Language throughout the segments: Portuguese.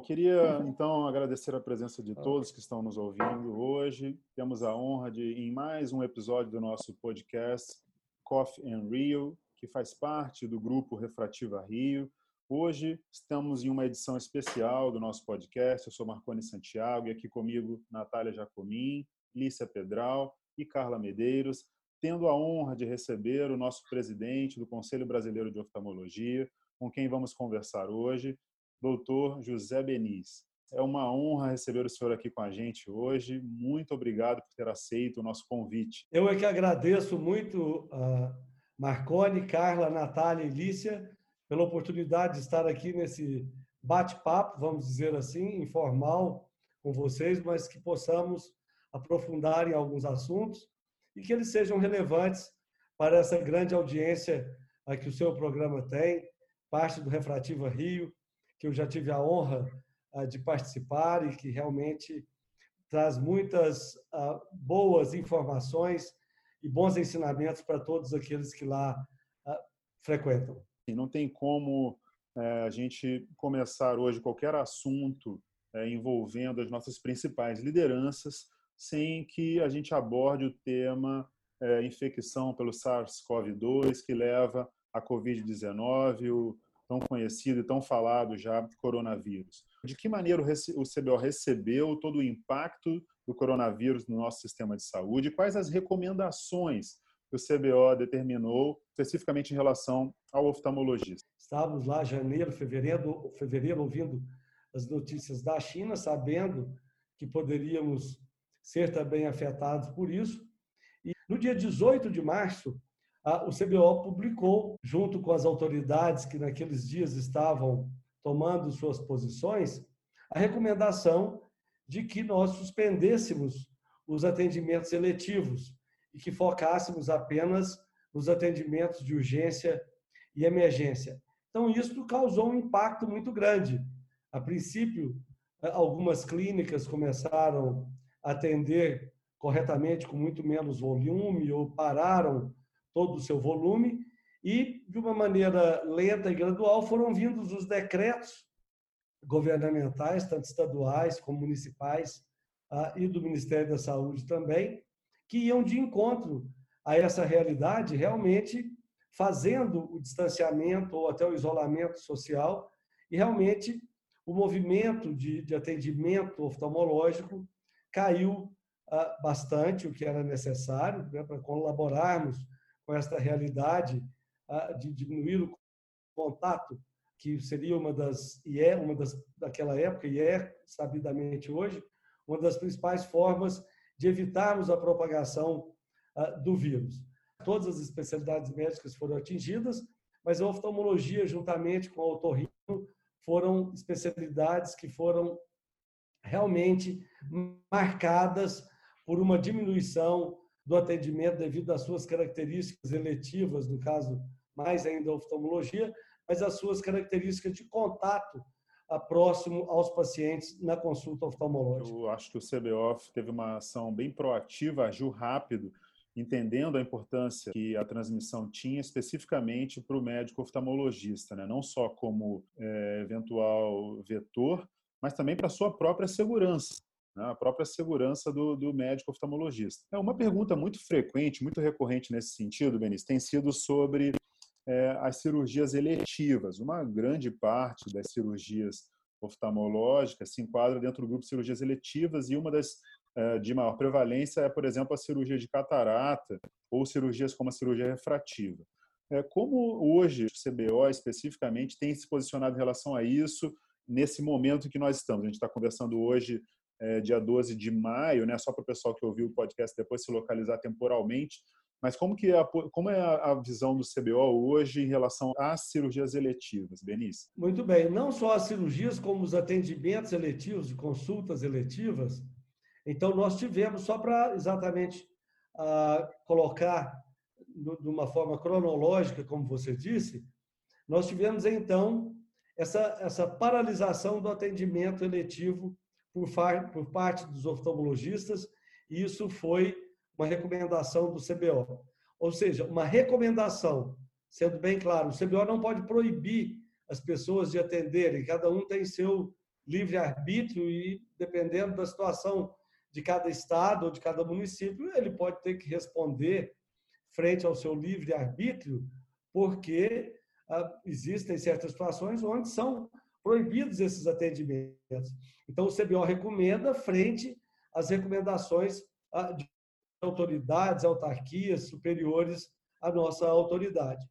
queria então agradecer a presença de todos que estão nos ouvindo hoje. Temos a honra de, em mais um episódio do nosso podcast Coffee and Rio, que faz parte do grupo Refrativa Rio. Hoje estamos em uma edição especial do nosso podcast. Eu sou Marconi Santiago e aqui comigo Natália Jacomim, Lícia Pedral e Carla Medeiros, tendo a honra de receber o nosso presidente do Conselho Brasileiro de Oftalmologia, com quem vamos conversar hoje, doutor José Benis. É uma honra receber o senhor aqui com a gente hoje. Muito obrigado por ter aceito o nosso convite. Eu é que agradeço muito a Marconi, Carla, Natália e Lícia pela oportunidade de estar aqui nesse bate-papo, vamos dizer assim, informal com vocês, mas que possamos aprofundar em alguns assuntos e que eles sejam relevantes para essa grande audiência que o seu programa tem, parte do Refrativa Rio, que eu já tive a honra ah, de participar e que realmente traz muitas ah, boas informações e bons ensinamentos para todos aqueles que lá ah, frequentam. Não tem como eh, a gente começar hoje qualquer assunto eh, envolvendo as nossas principais lideranças sem que a gente aborde o tema eh, infecção pelo SARS-CoV-2 que leva a COVID-19, o tão conhecido e tão falado já coronavírus. De que maneira o CBO recebeu todo o impacto do coronavírus no nosso sistema de saúde? Quais as recomendações que o CBO determinou especificamente em relação ao oftalmologista? Estávamos lá janeiro, fevereiro, fevereiro ouvindo as notícias da China, sabendo que poderíamos ser também afetados por isso. E no dia 18 de março, o CBO publicou, junto com as autoridades que naqueles dias estavam tomando suas posições, a recomendação de que nós suspendêssemos os atendimentos eletivos e que focássemos apenas nos atendimentos de urgência e emergência. Então, isso causou um impacto muito grande. A princípio, algumas clínicas começaram a atender corretamente com muito menos volume ou pararam todo o seu volume e, de uma maneira lenta e gradual, foram vindos os decretos governamentais, tanto estaduais como municipais, ah, e do Ministério da Saúde também, que iam de encontro a essa realidade, realmente fazendo o distanciamento ou até o isolamento social, e realmente o movimento de, de atendimento oftalmológico caiu ah, bastante, o que era necessário, né, para colaborarmos com esta realidade de diminuir o contato, que seria uma das, e é uma das, daquela época, e é sabidamente hoje, uma das principais formas de evitarmos a propagação do vírus. Todas as especialidades médicas foram atingidas, mas a oftalmologia, juntamente com a otorrino, foram especialidades que foram realmente marcadas por uma diminuição do atendimento devido às suas características eletivas, no caso, mais ainda a oftalmologia, mas às suas características de contato próximo aos pacientes na consulta oftalmológica. Eu acho que o CBOF teve uma ação bem proativa, agiu rápido, entendendo a importância que a transmissão tinha especificamente para o médico oftalmologista, né? não só como é, eventual vetor, mas também para a sua própria segurança né, a própria segurança do, do, médico oftalmologista. É uma pergunta muito frequente, muito recorrente nesse sentido, Benício, tem sido sobre é, as cirurgias eletivas. Uma grande parte das cirurgias oftalmológicas se enquadra dentro do grupo de cirurgias eletivas e uma das é, de maior prevalência é, por exemplo, a cirurgia de catarata ou cirurgias como a cirurgia refrativa. É, como hoje o CBO especificamente tem se posicionado em relação a isso nesse momento que nós estamos? A gente está conversando hoje é, dia 12 de maio, né? Só para o pessoal que ouviu o podcast depois se localizar temporalmente. Mas como que é a, como é a visão do CBO hoje em relação às cirurgias eletivas, Benício? Muito bem, não só as cirurgias, como os atendimentos eletivos e consultas eletivas. Então, nós tivemos, só para exatamente uh, colocar de uma forma cronológica, como você disse, nós tivemos então essa, essa paralisação do atendimento eletivo por, por parte dos oftalmologistas, e isso foi uma recomendação do CBO. Ou seja, uma recomendação, sendo bem claro, o CBO não pode proibir as pessoas de atenderem, cada um tem seu livre-arbítrio e, dependendo da situação de cada estado ou de cada município, ele pode ter que responder frente ao seu livre-arbítrio, porque ah, existem certas situações onde são proibidos esses atendimentos. Então, o CBO recomenda frente às recomendações ah, de autoridades, autarquias superiores à nossa autoridade.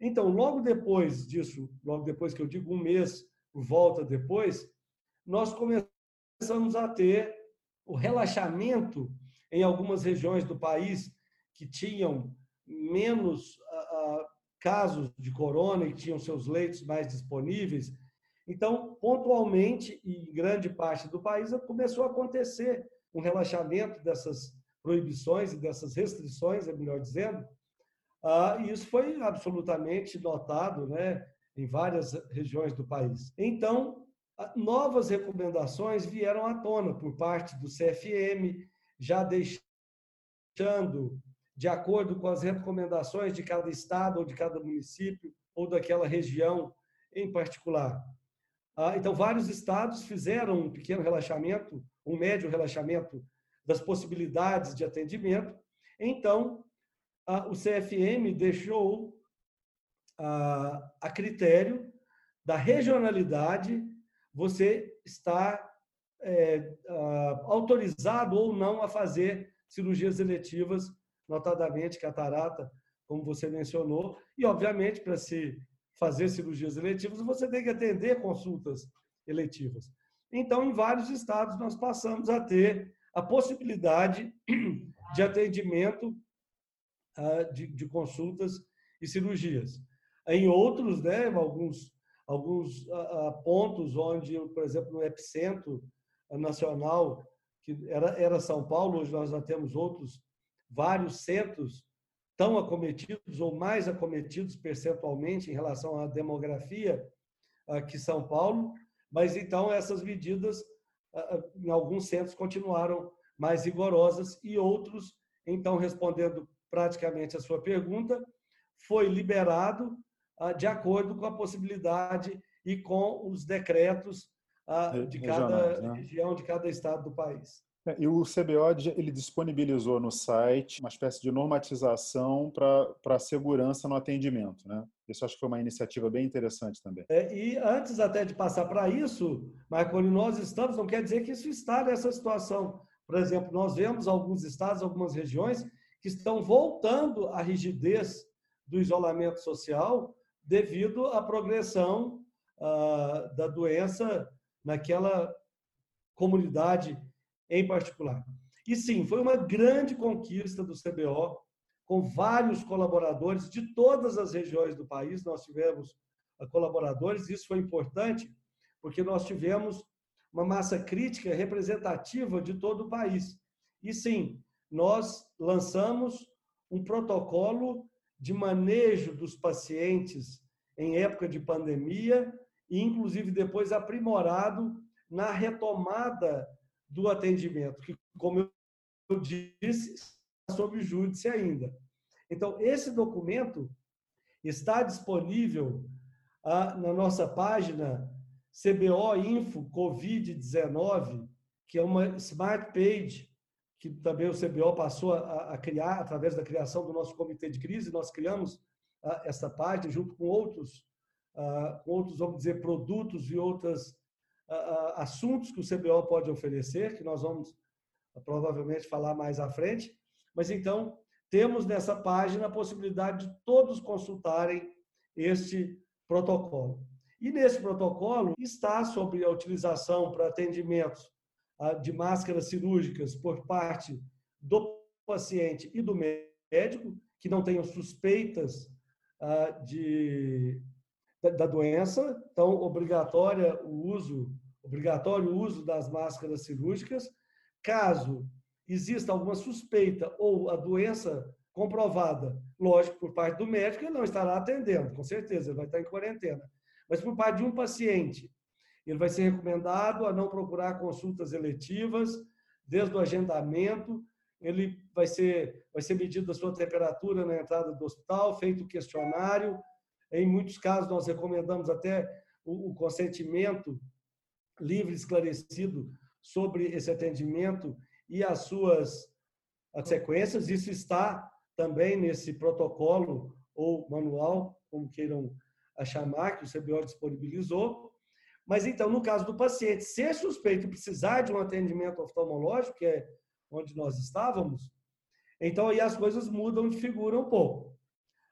Então, logo depois disso, logo depois que eu digo um mês, volta depois, nós começamos a ter o relaxamento em algumas regiões do país que tinham menos uh, casos de corona e tinham seus leitos mais disponíveis. Então, pontualmente e em grande parte do país começou a acontecer um relaxamento dessas proibições e dessas restrições, é melhor dizendo, ah, e isso foi absolutamente notado né, em várias regiões do país. Então, novas recomendações vieram à tona por parte do CFM, já deixando, de acordo com as recomendações de cada estado ou de cada município ou daquela região em particular. Ah, então, vários estados fizeram um pequeno relaxamento, um médio relaxamento das possibilidades de atendimento. Então, o CFM deixou a critério da regionalidade você está é, autorizado ou não a fazer cirurgias eletivas, notadamente catarata, como você mencionou, e obviamente para se fazer cirurgias eletivas você tem que atender consultas eletivas. Então, em vários estados nós passamos a ter a possibilidade de atendimento uh, de, consultas e cirurgias. Em outros, né, alguns, alguns uh, pontos onde, por exemplo, no epicentro nacional, que era, era São Paulo, hoje nós já temos outros vários centros tão acometidos ou mais acometidos percentualmente em relação à demografia uh, que São Paulo, mas então essas medidas em alguns centros continuaram mais rigorosas e outros, então, respondendo praticamente a sua pergunta, foi liberado ah, de acordo com a possibilidade e com os decretos ah, de cada né? região, de cada estado do país. É, e o CBO ele disponibilizou no site uma espécie de normatização para a segurança no atendimento, né? Isso acho que foi uma iniciativa bem interessante também. É, e antes até de passar para isso, Marconi, nós estamos, não quer dizer que isso está nessa situação. Por exemplo, nós vemos alguns estados, algumas regiões que estão voltando à rigidez do isolamento social devido à progressão ah, da doença naquela comunidade em particular. E sim, foi uma grande conquista do CBO, com vários colaboradores de todas as regiões do país. Nós tivemos ah, colaboradores, isso foi importante, porque nós tivemos uma massa crítica representativa de todo o país. E sim, nós lançamos um protocolo de manejo dos pacientes em época de pandemia e inclusive depois aprimorado na retomada do atendimento, que, como eu disse, está sob júdice ainda. Então, esse documento está disponível ah, na nossa página CBO Info Covid-19, que é uma smart page que também o CBO passou a, a, criar através da criação do nosso comitê de crise. Nós criamos uh, essa página junto com outros, uh, com outros, vamos dizer, produtos e outros uh, assuntos que o CBO pode oferecer, que nós vamos provavelmente falar mais à frente. Mas então, temos nessa página a possibilidade de todos consultarem este protocolo. E nesse protocolo está sobre a utilização para atendimentos ah, de máscaras cirúrgicas por parte do paciente e do médico, que não tenham suspeitas ah, de, da doença. Então, obrigatória o uso, obrigatório o uso das máscaras cirúrgicas. Caso exista alguma suspeita ou a doença comprovada, lógico, por parte do médico, ele não estará atendendo, com certeza, ele vai estar em quarentena. Mas por parte de um paciente, ele vai ser recomendado a não procurar consultas eletivas, desde o agendamento, ele vai ser, vai ser medida a sua temperatura na entrada do hospital, feito o questionário. Em muitos casos, nós recomendamos até o, o consentimento livre, esclarecido sobre esse atendimento e as suas as sequências. Isso está também nesse protocolo ou manual, como queiram chamar, que o CBO disponibilizou. Mas então, no caso do paciente ser suspeito e precisar de um atendimento oftalmológico, que é onde nós estávamos, então aí as coisas mudam de figura um pouco.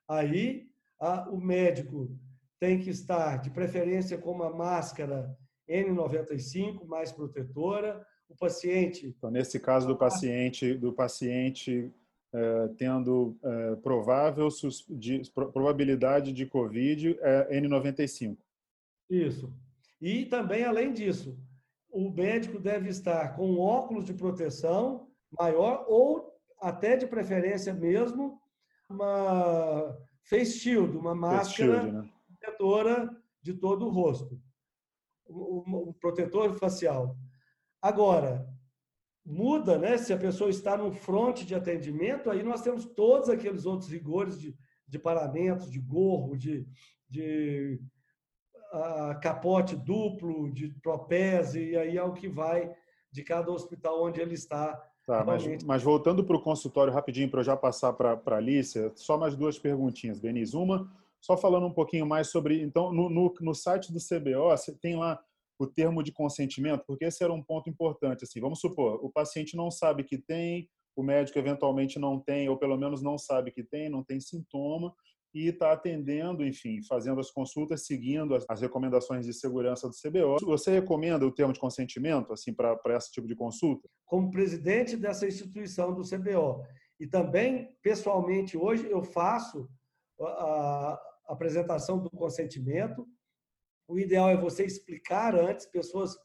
Aí a, o médico tem que estar, de preferência, com uma máscara N95 mais protetora. O paciente. Então, nesse caso do paciente, do paciente é, tendo é, provável de, probabilidade de COVID é N95. Isso. E também, além disso, o médico deve estar com óculos de proteção maior ou até de preferência mesmo uma face shield, uma máscara shield, né? protetora de todo o rosto, um, um protetor facial. Agora, muda, né? Se a pessoa está no fronte de atendimento, aí nós temos todos aqueles outros rigores de, de paramentos, de gorro, de, de uh, capote duplo, de propese, e aí é o que vai de cada hospital onde ele está Tá, mas, mas, voltando para o consultório rapidinho, para eu já passar para a Alicia, só mais duas perguntinhas, Denise. Uma, só falando um pouquinho mais sobre. Então, no, no, no site do CBO, você tem lá o termo de consentimento, porque esse era um ponto importante. Assim, vamos supor, o paciente não sabe que tem, o médico eventualmente não tem, ou pelo menos não sabe que tem, não tem sintoma, e está atendendo, enfim, fazendo as consultas, seguindo as, as, recomendações de segurança do CBO. Você recomenda o termo de consentimento assim para esse tipo de consulta? Como presidente dessa instituição do CBO e também pessoalmente hoje eu faço a, a apresentação do consentimento. O ideal é você explicar antes, pessoas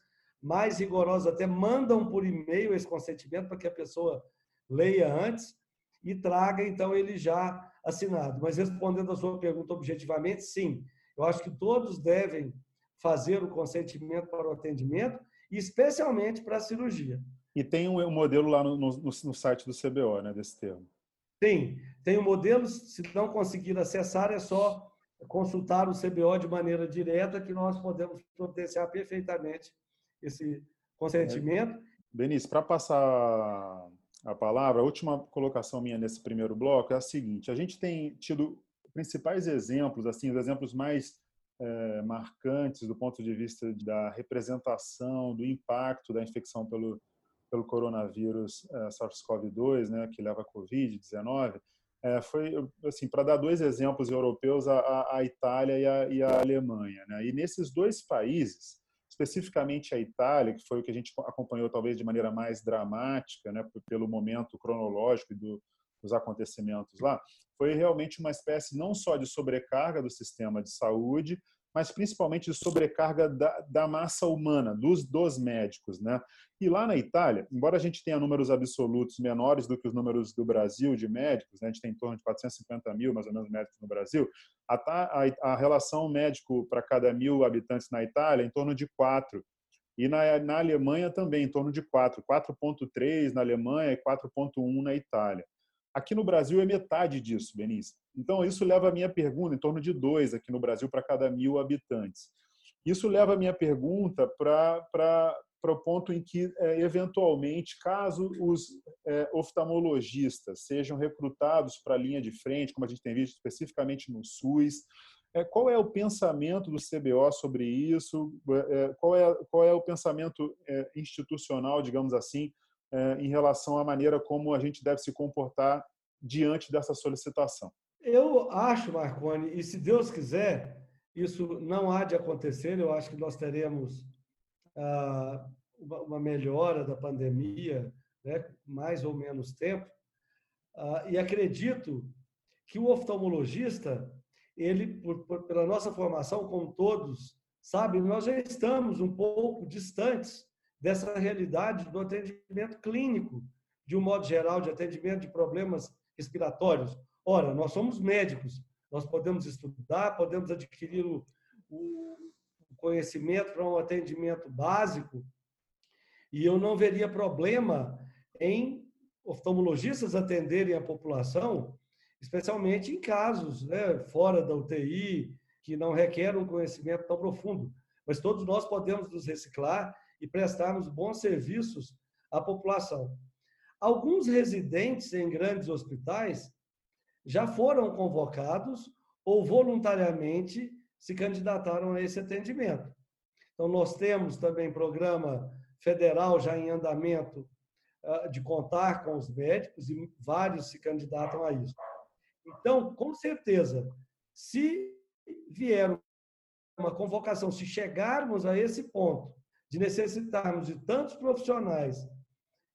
mais rigorosas até mandam por e-mail esse consentimento para que a pessoa leia antes e traga então ele já assinado. Mas respondendo a sua pergunta objetivamente, sim. Eu acho que todos devem fazer o consentimento para o atendimento, especialmente para a cirurgia. E tem um modelo lá no, no, no site do CBO, né, desse termo? Tem. Tem um modelo, se não conseguir acessar, é só consultar o CBO de maneira direta, que nós podemos proteger perfeitamente esse consentimento. É. Benício, para passar a palavra, a última colocação minha nesse primeiro bloco é a seguinte: a gente tem tido principais exemplos, assim, os exemplos mais é, marcantes do ponto de vista da representação, do impacto da infecção pelo, pelo coronavírus é, SARS-CoV-2, né, que leva a Covid-19, é, foi assim para dar dois exemplos europeus, a, a Itália e a, e a Alemanha. Né? E nesses dois países, especificamente a Itália, que foi o que a gente acompanhou talvez de maneira mais dramática, né, pelo momento cronológico do, dos acontecimentos lá, foi realmente uma espécie não só de sobrecarga do sistema de saúde, mas principalmente de sobrecarga da, da massa humana, dos, dos médicos. Né? E lá na Itália, embora a gente tenha números absolutos menores do que os números do Brasil de médicos, né? a gente tem em torno de 450 mil, mais ou menos, médicos no Brasil, a, a, a relação médico para cada mil habitantes na Itália é em torno de 4. E na, na Alemanha também, em torno de 4. 4,3 na Alemanha e 4,1 na Itália. Aqui no Brasil é metade disso, Benício. Então, isso leva a minha pergunta, em torno de dois aqui no Brasil para cada mil habitantes. Isso leva a minha pergunta para o ponto em que, é, eventualmente, caso os é, oftalmologistas sejam recrutados para a linha de frente, como a gente tem visto especificamente no SUS, é, qual é o pensamento do CBO sobre isso? É, qual, é, qual é o pensamento é, institucional, digamos assim, é, em relação à maneira como a gente deve se comportar diante dessa solicitação. Eu acho, Marconi, e se Deus quiser, isso não há de acontecer, eu acho que nós teremos ah, uma melhora da pandemia, né, mais ou menos tempo, ah, e acredito que o oftalmologista, ele, pela nossa formação, como todos sabem, nós já estamos um pouco distantes dessa realidade do atendimento clínico, de um modo geral, de atendimento de problemas respiratórios. Ora, nós somos médicos, nós podemos estudar, podemos adquirir o, o conhecimento para um atendimento básico, e eu não veria problema em oftalmologistas atenderem a população, especialmente em casos né, fora da UTI, que não requer um conhecimento tão profundo. mas todos nós podemos nos reciclar e prestarmos bons serviços à população. Alguns residentes em grandes hospitais já foram convocados ou voluntariamente se candidataram a esse atendimento. Então, nós temos também programa federal já em andamento ah, de contar com os médicos e vários se candidatam a isso. Então, com certeza, se vier uma convocação, se chegarmos a esse ponto de necessitarmos de tantos profissionais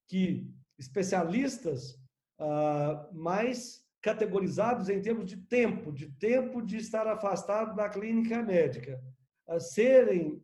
que especialistas uh, mais categorizados em termos de tempo, de tempo de estar afastado da clínica médica, serem,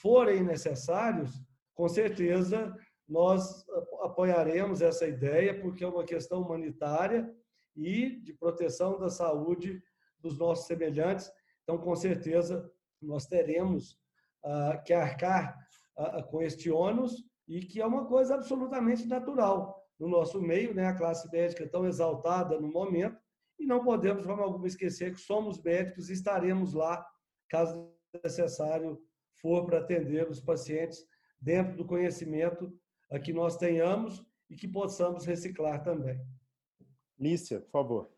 forem necessários, com certeza nós apoiaremos essa ideia, porque é uma questão humanitária e de proteção da saúde dos nossos semelhantes. Então, com certeza, nós teremos uh, que arcar uh, com este ônus e que é uma coisa absolutamente natural no nosso meio, né? A classe médica tão exaltada no momento e não podemos, de forma alguma, esquecer que somos médicos e estaremos lá, caso necessário for, para atender os pacientes dentro do conhecimento que nós tenhamos e que possamos reciclar também. Lícia, por favor.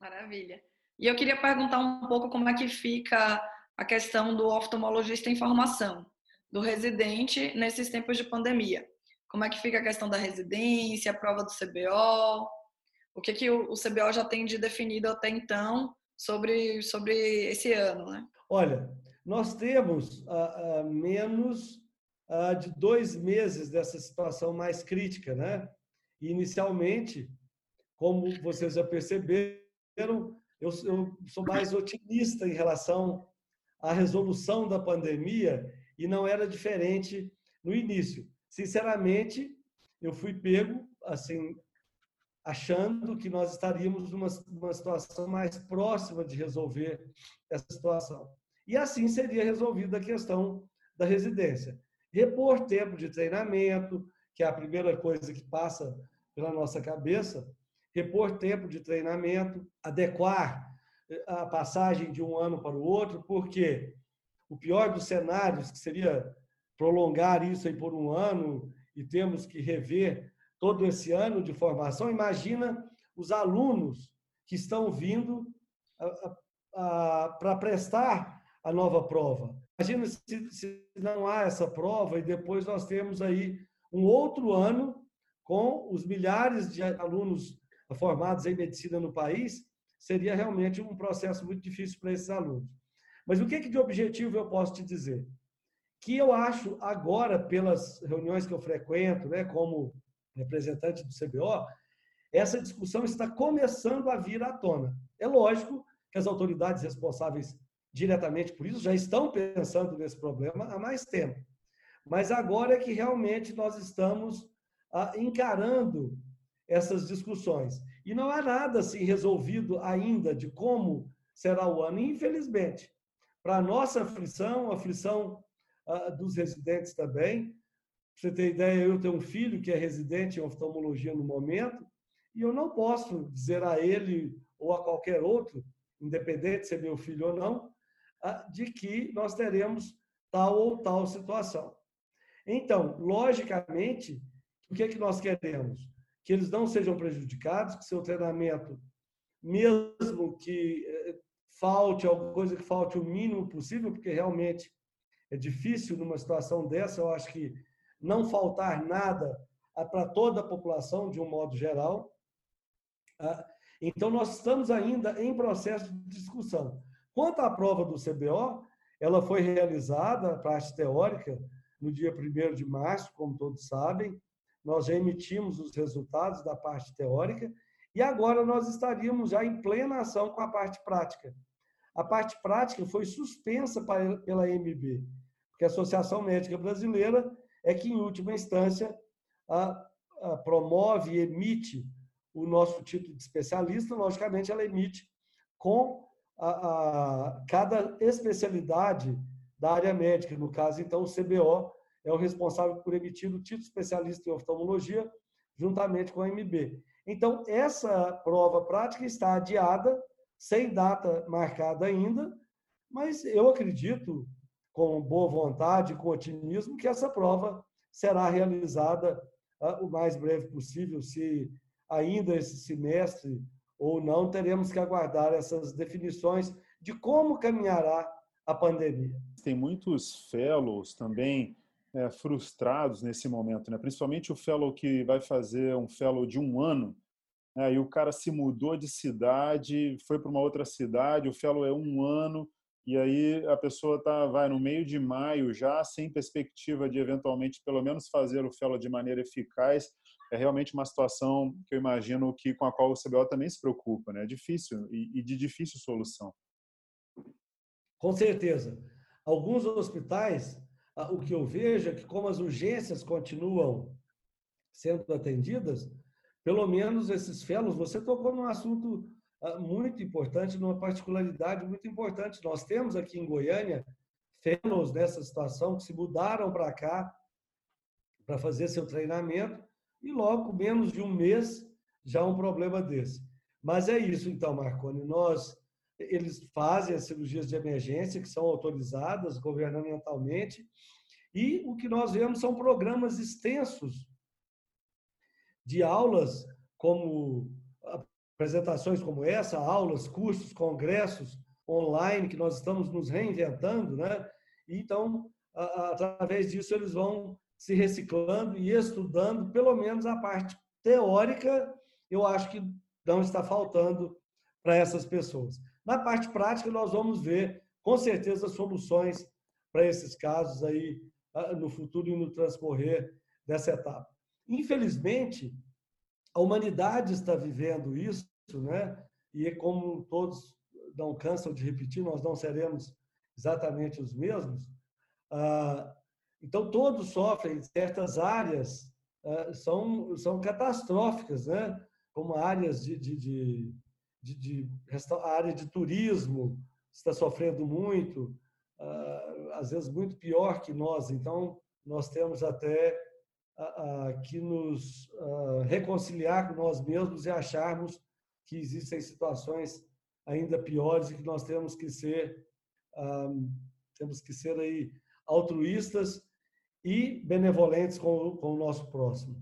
Maravilha. E eu queria perguntar um pouco como é que fica a questão do oftalmologista em formação, do residente nesses tempos de pandemia. Como é que fica a questão da residência, a prova do CBO? O que, que o, CBO já tem de definido até então sobre, sobre esse ano, né? Olha, nós temos ah, ah, menos ah, de dois meses dessa situação mais crítica, né? E, inicialmente, como vocês já perceberam, eu, eu sou mais otimista em relação à resolução da pandemia e não era diferente no início. Sinceramente, eu fui pego assim achando que nós estaríamos numa, numa situação mais próxima de resolver essa situação. E assim seria resolvida a questão da residência. Repor tempo de treinamento, que é a primeira coisa que passa pela nossa cabeça, repor tempo de treinamento, adequar eh, a passagem de um ano para o outro, porque o pior dos cenários, que seria prolongar isso aí por um ano e temos que rever todo esse ano de formação, imagina os alunos que estão vindo para prestar a nova prova. Imagina se, se não há essa prova e depois nós temos aí um outro ano com os milhares de alunos formados em medicina no país, seria realmente um processo muito difícil para esses alunos. Mas o que, que de objetivo eu posso te dizer? Que eu acho agora, pelas reuniões que eu frequento, né, como representante do CBO, essa discussão está começando a vir à tona. É lógico que as autoridades responsáveis diretamente por isso já estão pensando nesse problema há mais tempo. Mas agora é que realmente nós estamos ah, encarando essas discussões. E não há nada assim resolvido ainda de como será o ano, infelizmente. Para nossa aflição, aflição dos residentes também. Pra você ter ideia, eu tenho um filho que é residente em oftalmologia no momento, e eu não posso dizer a ele ou a qualquer outro, independente se é meu filho ou não, de que nós teremos tal ou tal situação. Então, logicamente, o que é que nós queremos? que eles não sejam prejudicados, que seu treinamento, mesmo que eh, falte alguma coisa que falte o mínimo possível, porque realmente é difícil numa situação dessa, eu acho que não faltar nada para toda a população de um modo geral. Ah, então, nós estamos ainda em processo de discussão. Quanto à prova do CBO, ela foi realizada, a parte teórica, no dia 1 de março, como todos sabem, nós já emitimos os resultados da parte teórica e agora nós estaríamos já em plena ação com a parte prática. A parte prática foi suspensa pela MB, porque a Associação Médica Brasileira é que, em última instância, a, a promove e emite o nosso título de especialista, logicamente, ela emite com a, a, cada especialidade da área médica, no caso, então, o CBO, é o responsável por emitir o título especialista em oftalmologia, juntamente com a MB. Então, essa prova prática está adiada, sem data marcada ainda, mas eu acredito com boa vontade, com otimismo, que essa prova será realizada uh, o mais breve possível. Se ainda esse semestre ou não, teremos que aguardar essas definições de como caminhará a pandemia. Tem muitos fellows também é, frustrados nesse momento, né? principalmente o fellow que vai fazer um fellow de um ano, né? e o cara se mudou de cidade, foi para uma outra cidade, o fellow é um ano, e aí a pessoa tá, vai no meio de maio já, sem perspectiva de eventualmente pelo menos fazer o fellow de maneira eficaz, é realmente uma situação que eu imagino que com a qual o CBO também se preocupa, né? É difícil e, e de difícil solução. Com certeza. Alguns hospitais o que eu vejo é que, como as urgências continuam sendo atendidas, pelo menos esses fellows, você tocou num assunto muito importante, numa particularidade muito importante. Nós temos aqui em Goiânia fellows nessa situação que se mudaram para cá para fazer seu treinamento e logo menos de um mês já um problema desse. Mas é isso então, Marconi, nós eles fazem as cirurgias de emergência, que são autorizadas governamentalmente, e o que nós vemos são programas extensos de aulas, como apresentações como essa, aulas, cursos, congressos online, que nós estamos nos reinventando, né? Então, através disso, eles vão se reciclando e estudando, pelo menos a parte teórica, eu acho que não está faltando para essas pessoas. Na parte prática, nós vamos ver, com certeza, soluções para esses casos aí no futuro e no transcorrer dessa etapa. Infelizmente, a humanidade está vivendo isso, né? E como todos não cansam de repetir, nós não seremos exatamente os mesmos. Ah, então, todos sofrem, certas áreas ah, são, são catastróficas, né? como áreas de, de, de de, de a área de turismo está sofrendo muito, ah, às vezes muito pior que nós. Então, nós temos até que nos reconciliar com nós mesmos e acharmos que existem situações ainda piores e que nós temos que ser ah, temos que ser aí altruístas e benevolentes com, com o nosso próximo.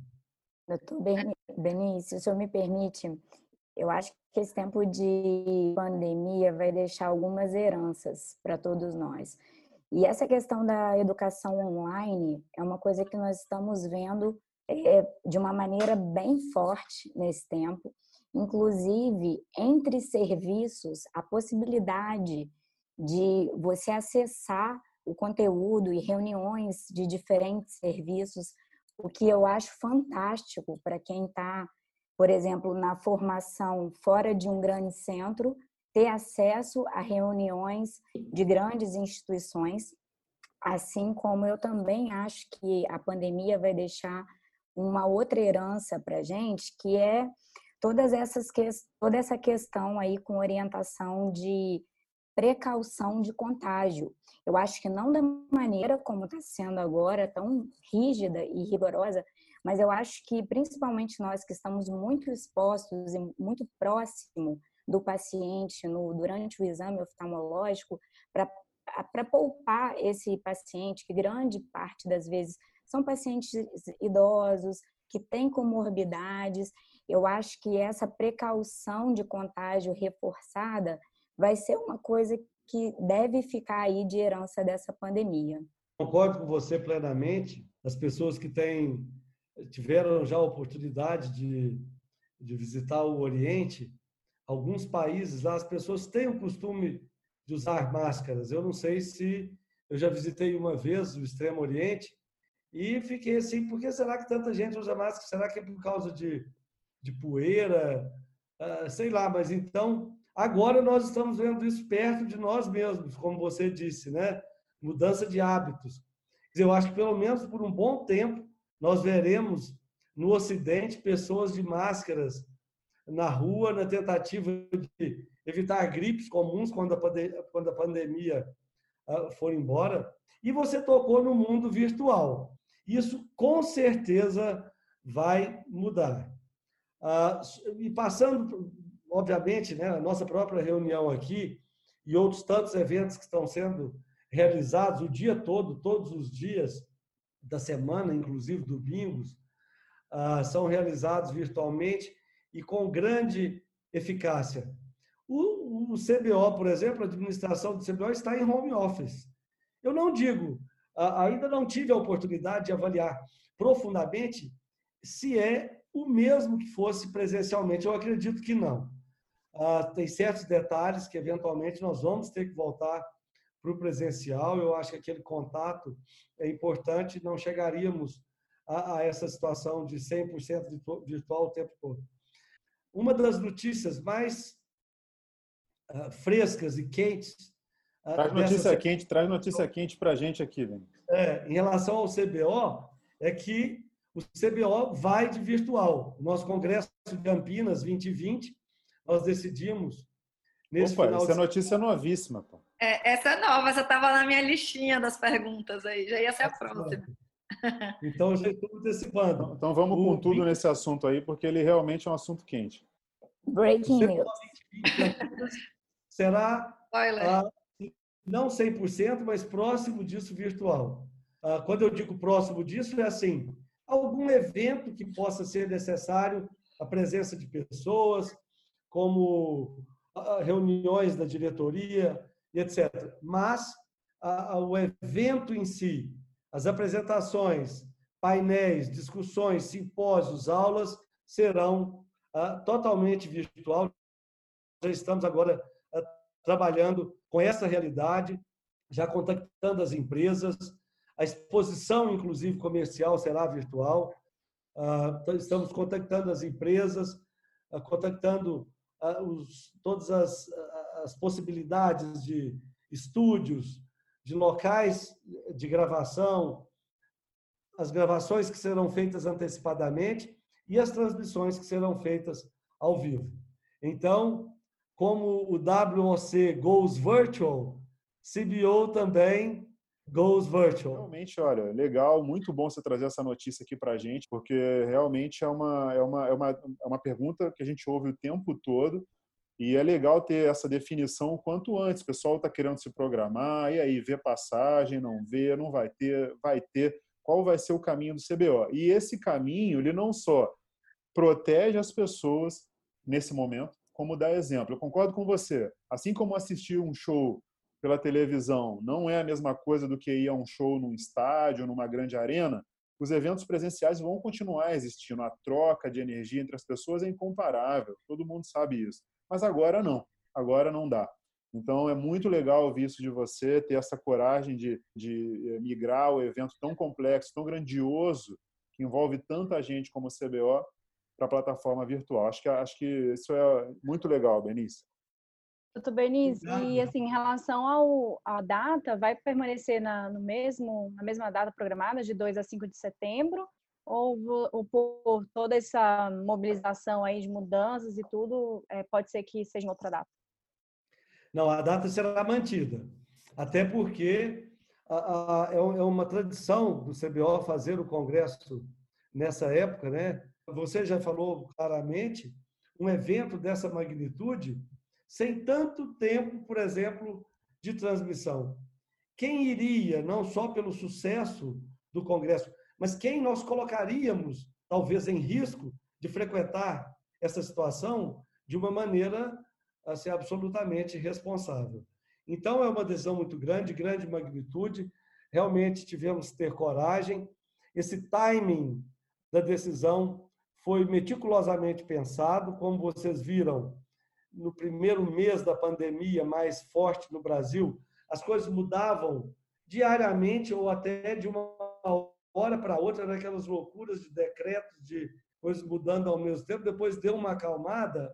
Doutor Benício, se o senhor me permite, eu acho que esse tempo de pandemia vai deixar algumas heranças para todos nós. E essa questão da educação online é uma coisa que nós estamos vendo é, de uma maneira bem forte nesse tempo. Inclusive, entre serviços, a possibilidade de você acessar o conteúdo e reuniões de diferentes serviços, o que eu acho fantástico para quem está por exemplo, na formação fora de um grande centro, ter acesso a reuniões de grandes instituições, assim como eu também acho que a pandemia vai deixar uma outra herança para gente, que é todas essas toda essa questão aí com orientação de precaução de contágio. Eu acho que não da maneira como está sendo agora, tão rígida e rigorosa, mas eu acho que principalmente nós que estamos muito expostos e muito próximo do paciente no, durante o exame oftalmológico, para poupar esse paciente, que grande parte das vezes são pacientes idosos, que têm comorbidades, eu acho que essa precaução de contágio reforçada vai ser uma coisa que deve ficar aí de herança dessa pandemia. Concordo com você plenamente. As pessoas que têm tiveram já a oportunidade de, de visitar o Oriente, alguns países lá as pessoas têm o costume de usar máscaras. Eu não sei se eu já visitei uma vez o Extremo Oriente e fiquei assim, por que será que tanta gente usa máscara? Será que é por causa de, de poeira? Uh, sei lá, mas então agora nós estamos vendo isso perto de nós mesmos, como você disse, né? Mudança de hábitos. Eu acho que pelo menos por um bom tempo nós veremos no Ocidente pessoas de máscaras na rua na tentativa de evitar gripes comuns quando a, pandemia, quando a pandemia ah, for embora. E você tocou no mundo virtual. Isso com certeza vai mudar. Ah, e passando, obviamente, né, a nossa própria reunião aqui e outros tantos eventos que estão sendo realizados o dia todo, todos os dias da semana, inclusive domingos, ah, são realizados virtualmente e com grande eficácia. O, o CBO, por exemplo, a administração do CBO está em home office. Eu não digo, ainda não tive a oportunidade de avaliar profundamente se é o mesmo que fosse presencialmente. Eu acredito que não. Ah, tem certos detalhes que, eventualmente, nós vamos ter que voltar para o presencial. Eu acho que aquele contato é importante. Não chegaríamos a, a essa situação de 100% virtual o tempo todo. Uma das notícias mais uh, frescas e quentes. Uh, traz notícia quente, traz notícia quente para a gente aqui, Vini. É, em relação ao CBO, é que o CBO vai de virtual. O nosso Congresso de Campinas 2020, nós decidimos nesse Opa, final essa de... notícia é novíssima. Pô. É, essa é nova, essa estava na minha listinha das perguntas aí, já ia ser a próxima. Então, já estou antecipando. Então, então vamos com tudo nesse assunto aí, porque ele realmente é um assunto quente. Breaking news. Será ah, não 100%, mas próximo disso virtual. Ah, quando eu digo próximo disso, é assim, algum evento que possa ser necessário a presença de pessoas, como ah, reuniões da diretoria, etc. Mas o evento em si, as apresentações, painéis, discussões, simpósios, aulas serão uh, totalmente virtual. Já estamos agora trabalhando com essa realidade, já contactando as empresas. A exposição, inclusive comercial, será virtual. Uh, estamos contactando as empresas, contactando os, todas as, as possibilidades de estúdios, de locais de gravação, as gravações que serão feitas antecipadamente e as transmissões que serão feitas ao vivo. Então, como o WOC goes virtual, CBO também goes virtual. Realmente, olha, legal, muito bom você trazer essa notícia aqui para a gente, porque realmente é uma, é, uma, é, uma, é uma pergunta que a gente ouve o tempo todo e é legal ter essa definição quanto antes. O pessoal está querendo se programar, e aí, vê passagem, não vê, não vai ter, vai ter. Qual vai ser o caminho do CBO? E esse caminho, ele não só protege as pessoas nesse momento, como dá exemplo. Eu concordo com você. Assim como assistir um show pela televisão não é a mesma coisa do que ir a um show num estádio, numa grande arena, os eventos presenciais vão continuar existindo. A troca de energia entre as pessoas é incomparável. Todo mundo sabe isso. Mas agora não, agora não dá. Então é muito legal ouvir isso de você, ter essa coragem de, de eh, migrar o evento tão complexo, tão grandioso, que envolve tanta gente como o CBO, para a plataforma virtual. Acho que, acho que isso é muito legal, Benício. Doutor Benício, e assim, em relação ao, à data, vai permanecer na, no mesmo, na mesma data programada, de 2 a 5 de setembro, ou, ou por toda essa mobilização aí de mudanças e tudo, é, pode ser que seja em outra data? Não, a data será mantida. Até porque a, a, é, é uma tradição do CBO fazer o congresso nessa época, né? Você já falou claramente, um evento dessa magnitude, sem tanto tempo, por exemplo, de transmissão. Quem iria, não só pelo sucesso do congresso, mas quem nós colocaríamos, talvez, em risco de frequentar essa situação de uma maneira ser absolutamente responsável. Então, é uma decisão muito grande, grande magnitude. Realmente tivemos que ter coragem. Esse timing da decisão foi meticulosamente pensado. Como vocês viram, no primeiro mês da pandemia mais forte no Brasil, as coisas mudavam diariamente ou até de uma hora para outra, naquelas loucuras de decretos, de coisas mudando ao mesmo tempo. Depois deu uma acalmada,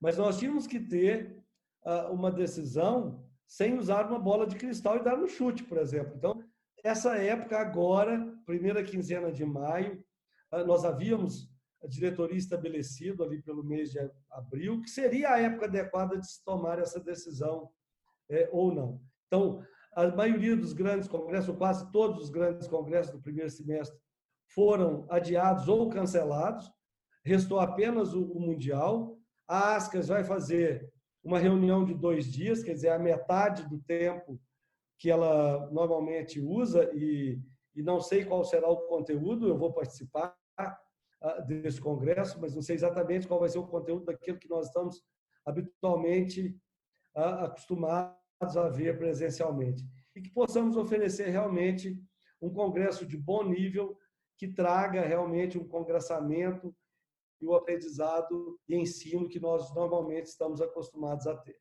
mas nós tínhamos que ter uh, uma decisão sem usar uma bola de cristal e dar um chute, por exemplo. Então, essa época agora, primeira quinzena de maio, uh, nós havíamos diretoria estabelecido ali pelo mês de abril, que seria a época adequada de se tomar essa decisão é, ou não. Então, a maioria dos grandes congressos, quase todos os grandes congressos do primeiro semestre, foram adiados ou cancelados. Restou apenas o, Mundial. A ASCAS vai fazer uma reunião de dois dias, quer dizer, a metade do tempo que ela normalmente usa e, e não sei qual será o conteúdo, eu vou participar desse congresso, mas não sei exatamente qual vai ser o conteúdo daquilo que nós estamos habitualmente ah, acostumados a ver presencialmente. E que possamos oferecer realmente um congresso de bom nível que traga realmente um congressamento e o aprendizado e ensino que nós normalmente estamos acostumados a ter.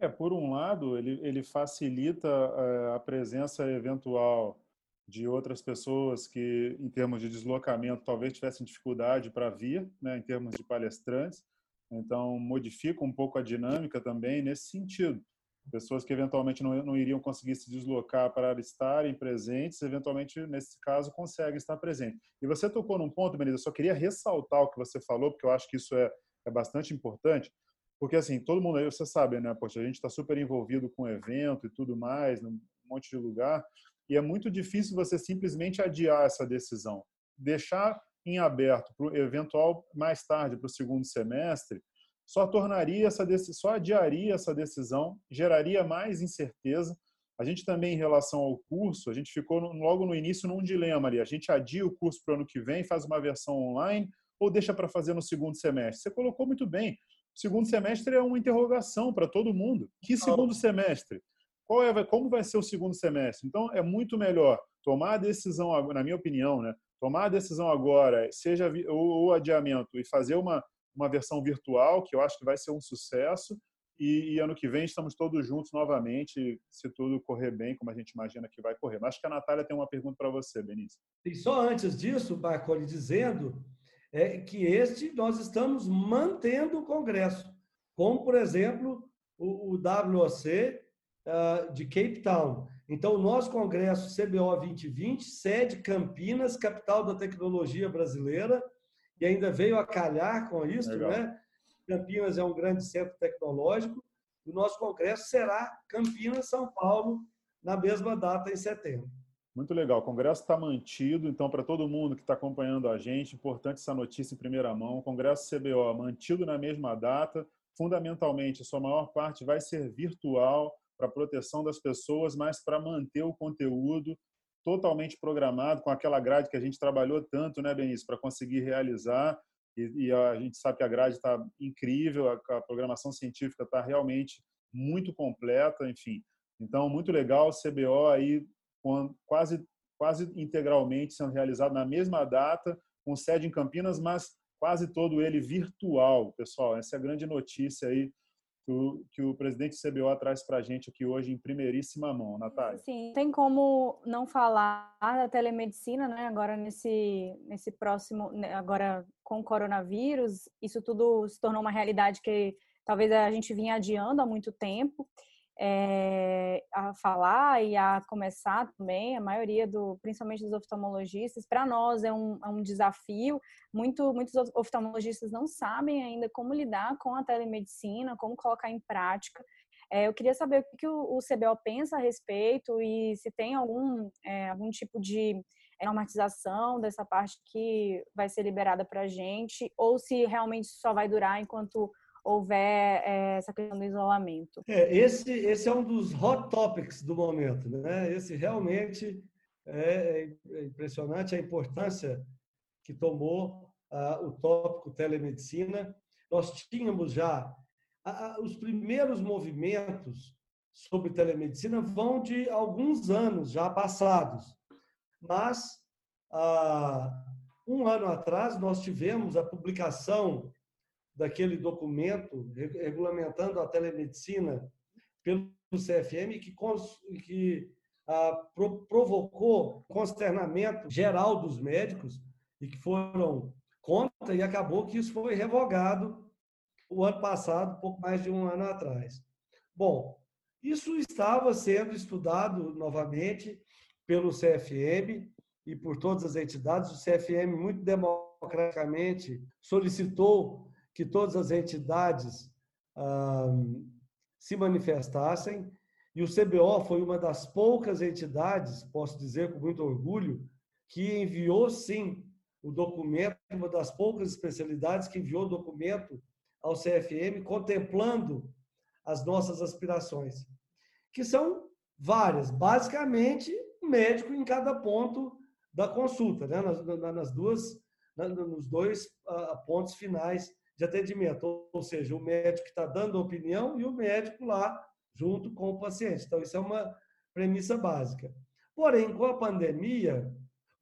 É, por um lado, ele, ele facilita eh, a presença eventual de outras pessoas que, em termos de deslocamento, talvez tivessem dificuldade para vir, né, em termos de palestrantes. Então, modifica um pouco a dinâmica também nesse sentido. Pessoas que eventualmente não, não iriam conseguir se deslocar para estarem presentes, eventualmente, nesse caso, conseguem estar presentes. E você tocou num ponto, Benita, eu só queria ressaltar o que você falou, porque eu acho que isso é, é bastante importante. Porque, assim, todo mundo aí, você sabe, né? Poxa, a gente está super envolvido com o evento e tudo mais, num monte de lugar, e é muito difícil você simplesmente adiar essa decisão. Deixar em aberto para o eventual mais tarde, para o segundo semestre, só tornaria essa decisão, só adiaria essa decisão, geraria mais incerteza. A gente também, em relação ao curso, a gente ficou logo no início num dilema ali. A gente adia o curso para o ano que vem, faz uma versão online ou deixa para fazer no segundo semestre? Você colocou muito bem. O segundo semestre é uma interrogação para todo mundo. Que segundo semestre? Qual é, como vai ser o segundo semestre. Então, é muito melhor tomar a decisão, na minha opinião, né? tomar a decisão agora, seja o, adiamento, e fazer uma, uma versão virtual, que eu acho que vai ser um sucesso, e, e, ano que vem estamos todos juntos novamente, se tudo correr bem, como a gente imagina que vai correr. Mas acho que a Natália tem uma pergunta para você, Benício. E só antes disso, Barcoli, dizendo é, que este nós estamos mantendo o Congresso, como, por exemplo, o, o WOC uh, de Cape Town. Então, o nosso congresso CBO 2020, sede Campinas, capital da tecnologia brasileira, e ainda veio a calhar com isso, Legal. né? Campinas é um grande centro tecnológico. O nosso congresso será Campinas, São Paulo, na mesma data, em setembro. Muito legal. O congresso está mantido, então, para todo mundo que está acompanhando a gente, importante essa notícia em primeira mão. O congresso CBO mantido na mesma data. Fundamentalmente, a sua maior parte vai ser virtual para proteção das pessoas, mas para manter o conteúdo totalmente programado com aquela grade que a gente trabalhou tanto, né, Benício, para conseguir realizar. E, e, a gente sabe que a grade está incrível, a, a, programação científica está realmente muito completa, enfim. Então, muito legal o CBO aí com, quase quase integralmente sendo realizado na mesma data, com sede em Campinas, mas quase todo ele virtual, pessoal. Essa é a grande notícia aí que o, que o presidente do CBO traz para a gente aqui hoje em primeiríssima mão, Natália. Sim, tem como não falar da telemedicina, né? Agora nesse, nesse próximo, né, agora com o coronavírus, isso tudo se tornou uma realidade que talvez a gente vinha adiando há muito tempo é, a falar e a começar também, a maioria do, principalmente dos oftalmologistas, para nós é um, é um desafio. Muito, muitos oftalmologistas não sabem ainda como lidar com a telemedicina, como colocar em prática. É, eu queria saber o que o, CBO pensa a respeito e se tem algum, é, algum tipo de normatização dessa parte que vai ser liberada para a gente, ou se realmente só vai durar enquanto houver é, essa questão do isolamento. É, esse, esse é um dos hot topics do momento. Né? Esse realmente é, é impressionante a importância que tomou ah, o tópico telemedicina. Nós tínhamos já ah, os primeiros movimentos sobre telemedicina vão de alguns anos já passados, mas ah, um ano atrás nós tivemos a publicação daquele documento regulamentando a telemedicina pelo CFM que, que ah, pro, provocou consternamento geral dos médicos e que foram contra e acabou que isso foi revogado o ano passado, pouco mais de um ano atrás. Bom, isso estava sendo estudado novamente pelo CFM e por todas as entidades. O CFM, muito democraticamente, solicitou que todas as entidades ah, se manifestassem. E o CBO foi uma das poucas entidades, posso dizer com muito orgulho, que enviou sim o documento, uma das poucas especialidades que enviou o documento ao CFM, contemplando as nossas aspirações, que são Várias. Basicamente, médico em cada ponto da consulta, né? nas, nas duas, nos dois uh, pontos finais de atendimento, ou seja, o médico que está dando a opinião e o médico lá junto com o paciente. Então, isso é uma premissa básica. Porém, com a pandemia,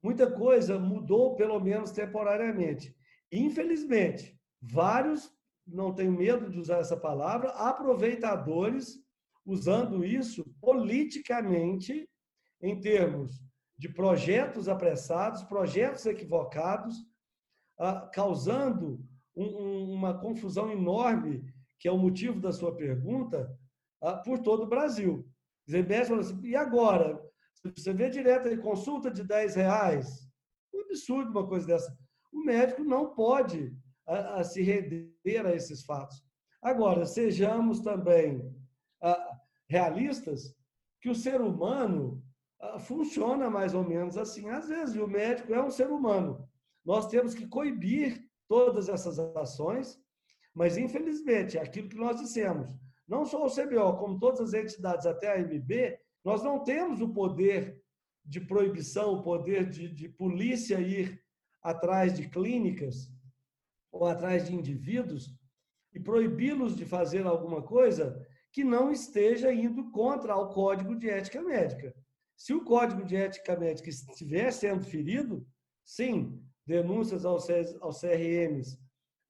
muita coisa mudou, pelo menos temporariamente. Infelizmente, vários, não tenho medo de usar essa palavra, aproveitadores usando isso politicamente em termos de projetos apressados, projetos equivocados, ah, causando uma confusão enorme, que é o motivo da sua pergunta, ah, por todo o Brasil. Assim, e agora? Você vê direto aí, consulta de 10 reais. Um absurdo uma coisa dessa. O médico não pode a, a se render a esses fatos. Agora, sejamos também a, realistas que o ser humano a, funciona mais ou menos assim. Às vezes, o médico é um ser humano. Nós temos que coibir todas essas ações, mas, infelizmente, aquilo que nós dissemos, não só o CBO, como todas as entidades, até a MB, nós não temos o poder de proibição, o poder de, de polícia ir atrás de clínicas ou atrás de indivíduos e proibi-los de fazer alguma coisa que não esteja indo contra o Código de Ética Médica. Se o Código de Ética Médica estiver sendo ferido, sim, denúncias aos CRMs,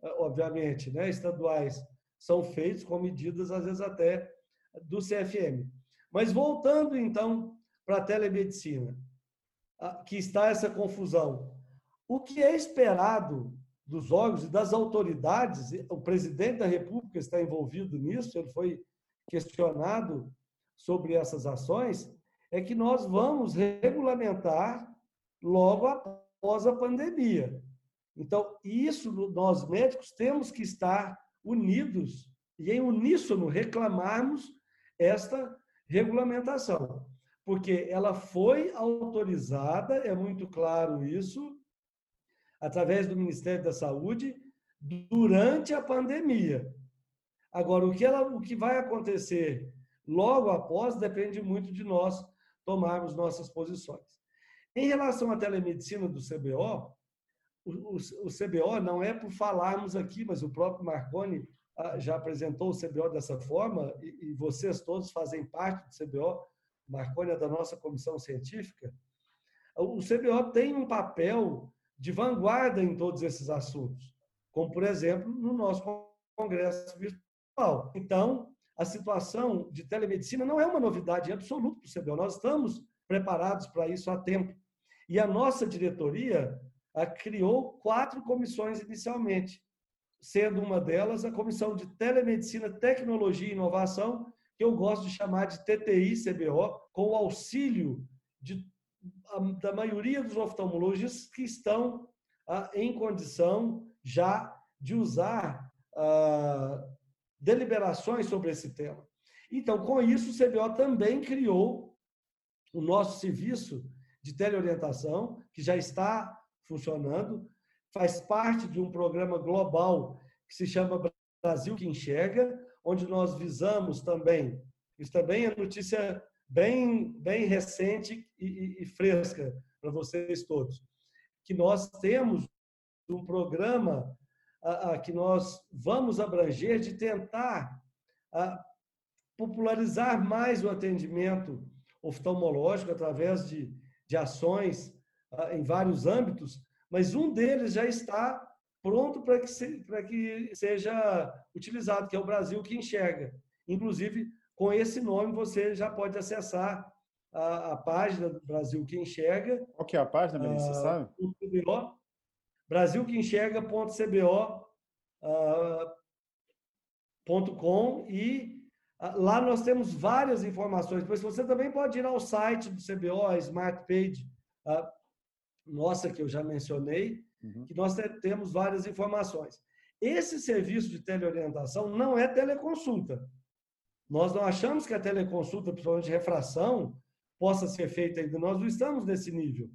eh, obviamente, né, estaduais, são feitos com medidas, às vezes até do CFM. Mas voltando, então, para a telemedicina, que está essa confusão. O que é esperado dos órgãos e das autoridades, o presidente da República está envolvido nisso, ele foi questionado sobre essas ações, é que nós vamos regulamentar logo após a pandemia. Então, isso nós médicos temos que estar unidos e em uníssono reclamarmos esta regulamentação, porque ela foi autorizada, é muito claro isso, através do Ministério da Saúde, durante a pandemia. Agora, o que, ela, o que vai acontecer logo após depende muito de nós tomarmos nossas posições. Em relação à telemedicina do CBO, o, o, o CBO não é por falarmos aqui, mas o próprio Marconi ah, já apresentou o CBO dessa forma, e, e vocês todos fazem parte do CBO, Marconi é da nossa comissão científica, o CBO tem um papel de vanguarda em todos esses assuntos, como, por exemplo, no nosso congresso virtual. Então, a situação de telemedicina não é uma novidade absoluta para o CBO, nós estamos preparados para isso há tempo. E a nossa diretoria criou quatro comissões inicialmente sendo uma delas a Comissão de Telemedicina, Tecnologia e Inovação, que eu gosto de chamar de TTI-CBO, com o auxílio de, da maioria dos oftalmologistas que estão em condição já de usar deliberações sobre esse tema. Então, com isso, o CBO também criou o nosso serviço de teleorientação, que já está funcionando, faz parte de um programa global que se chama Brasil que Enxerga, onde nós visamos também, isso também é notícia bem, bem recente e, e, e fresca para vocês todos, que nós temos um programa a, a, que nós vamos abranger de tentar a, popularizar mais o atendimento oftalmológico através de, de ações em vários âmbitos, mas um deles já está pronto para que, se, que seja utilizado, que é o Brasil que enxerga. Inclusive, com esse nome, você já pode acessar a, a página do Brasil que enxerga. Qual que é a página, Melissa, você sabe? CBO, brasilqueenxerga.cbo.com e lá nós temos várias informações. Depois você também pode ir ao site do CBO, a Smart Page, nossa, que eu já mencionei, uhum. que nós temos várias informações. Esse serviço de teleorientação não é teleconsulta. Nós não achamos que a teleconsulta, principalmente de refração, possa ser feita ainda. Nós não estamos nesse nível.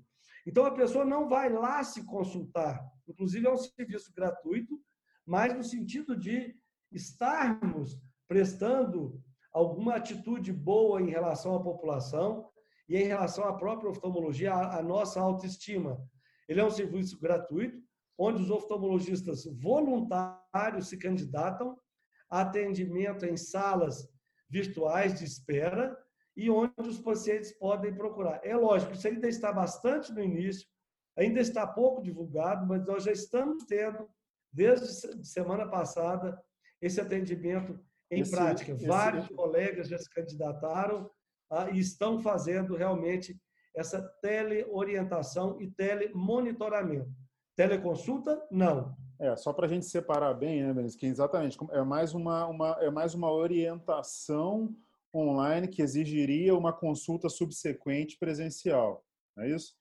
Então, a pessoa não vai lá se consultar. Inclusive, é um serviço gratuito, mas no sentido de estarmos prestando alguma atitude boa em relação à população e em relação à própria oftalmologia, a nossa autoestima. Ele é um serviço gratuito, onde os oftalmologistas voluntários se candidatam a atendimento em salas virtuais de espera e onde os pacientes podem procurar. É lógico, isso ainda está bastante no início, ainda está pouco divulgado, mas nós já estamos tendo, desde semana passada, esse atendimento em esse, prática. Esse, Vários colegas já se candidataram ah, e estão fazendo realmente essa teleorientação e telemonitoramento. Teleconsulta, não. É, só para a gente separar bem, né, Benício, que exatamente é mais uma, uma, é mais uma orientação online que exigiria uma consulta subsequente presencial, não é isso?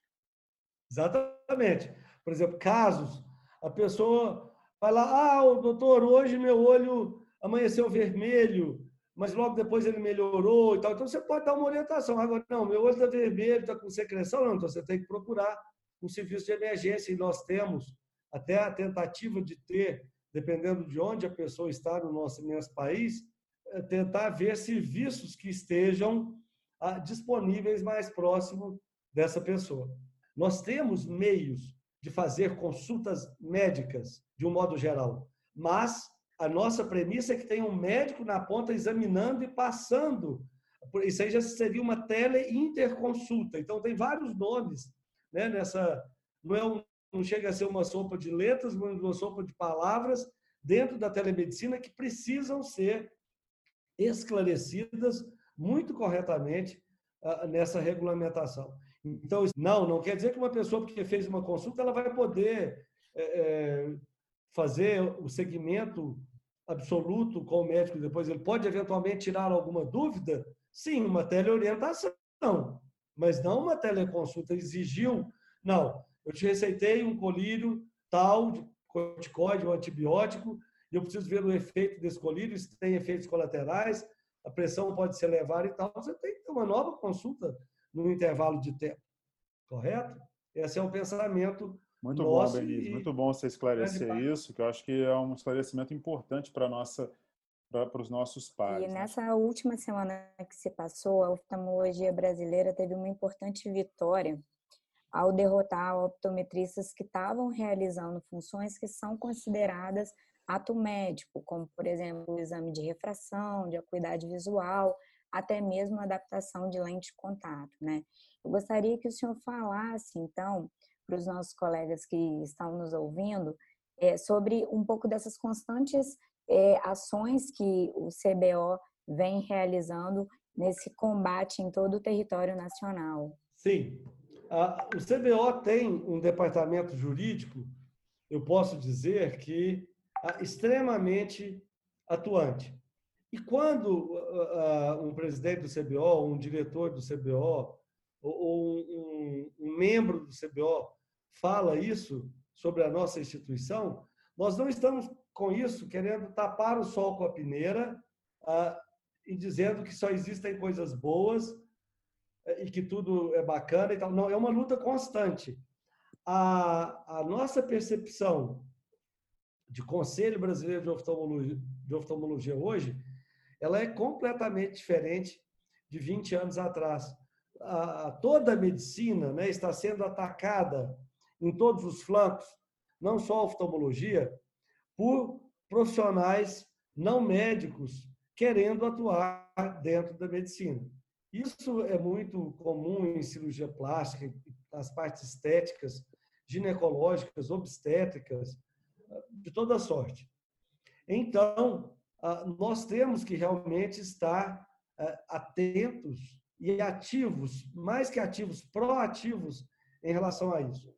Exatamente. Por exemplo, casos, a pessoa vai lá, ah, doutor, hoje meu olho amanheceu vermelho, mas logo depois ele melhorou e tal. Então você pode dar uma orientação. Agora, não, meu olho está vermelho, está com secreção, não. Então você tem que procurar um serviço de emergência e nós temos até a tentativa de ter, dependendo de onde a pessoa está no nosso imenso país, é tentar ver serviços que estejam ah, disponíveis mais próximo dessa pessoa. Nós temos meios de fazer consultas médicas, de um modo geral, mas a nossa premissa é que tenha um médico na ponta examinando e passando. Isso aí já seria uma tele-interconsulta. Então, tem vários nomes né, nessa. Não, é um, não chega a ser uma sopa de letras, mas uma sopa de palavras dentro da telemedicina que precisam ser esclarecidas muito corretamente uh, nessa regulamentação. Então, não, não quer dizer que uma pessoa, porque fez uma consulta, ela vai poder é, fazer o segmento absoluto com o médico depois. Ele pode eventualmente tirar alguma dúvida? Sim, uma teleorientação, mas não uma teleconsulta. Exigiu, não, eu te receitei um colírio tal, de corticoide, um antibiótico, e eu preciso ver o efeito desse colírio, se tem efeitos colaterais, a pressão pode se elevar e tal. Você tem que ter uma nova consulta no intervalo de tempo, correto? Esse é o pensamento muito bom, Denise. E... Muito bom você esclarecer isso, que eu acho que é um esclarecimento importante para nossa para os nossos pais. E né? nessa última semana que se passou, a oftalmologia brasileira teve uma importante vitória ao derrotar optometristas que estavam realizando funções que são consideradas ato médico, como, por exemplo, o exame de refração, de acuidade visual, até mesmo a adaptação de lente de contato, né? Eu gostaria que o senhor falasse, então, para os nossos colegas que estão nos ouvindo, é, sobre um pouco dessas constantes é, ações que o CBO vem realizando nesse combate em todo o território nacional. Sim. o CBO tem um departamento jurídico, eu posso dizer que extremamente atuante. E quando um presidente do CBO, um diretor do CBO, ou um, um, membro do CBO fala isso sobre a nossa instituição, nós não estamos com isso querendo tapar o sol com a peneira uh, e dizendo que só existem coisas boas uh, e que tudo é bacana e tal. Não, é uma luta constante. A, a nossa percepção de Conselho Brasileiro de Oftalmologia, de Oftalmologia hoje, ela é completamente diferente de 20 anos atrás. A, toda a medicina né, está sendo atacada em todos os flancos, não só a oftalmologia, por profissionais não médicos querendo atuar dentro da medicina. Isso é muito comum em cirurgia plástica, nas partes estéticas, ginecológicas, obstétricas, de toda sorte. Então, nós temos que realmente estar atentos e ativos, mais que ativos, proativos em relação a isso.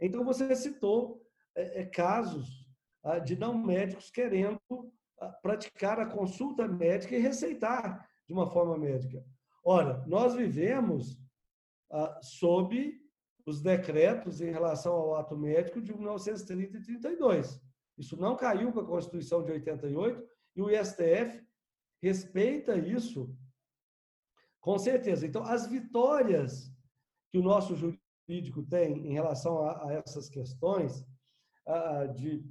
Então, você citou é, é, casos de não médicos querendo praticar a consulta médica e receitar de uma forma médica. Ora, nós vivemos sob os decretos em relação ao ato médico de 1930 e 32. Isso não caiu com a Constituição de 88 e o STF respeita isso com certeza. Então, as vitórias que o nosso jurídico tem em relação a, a essas questões, de,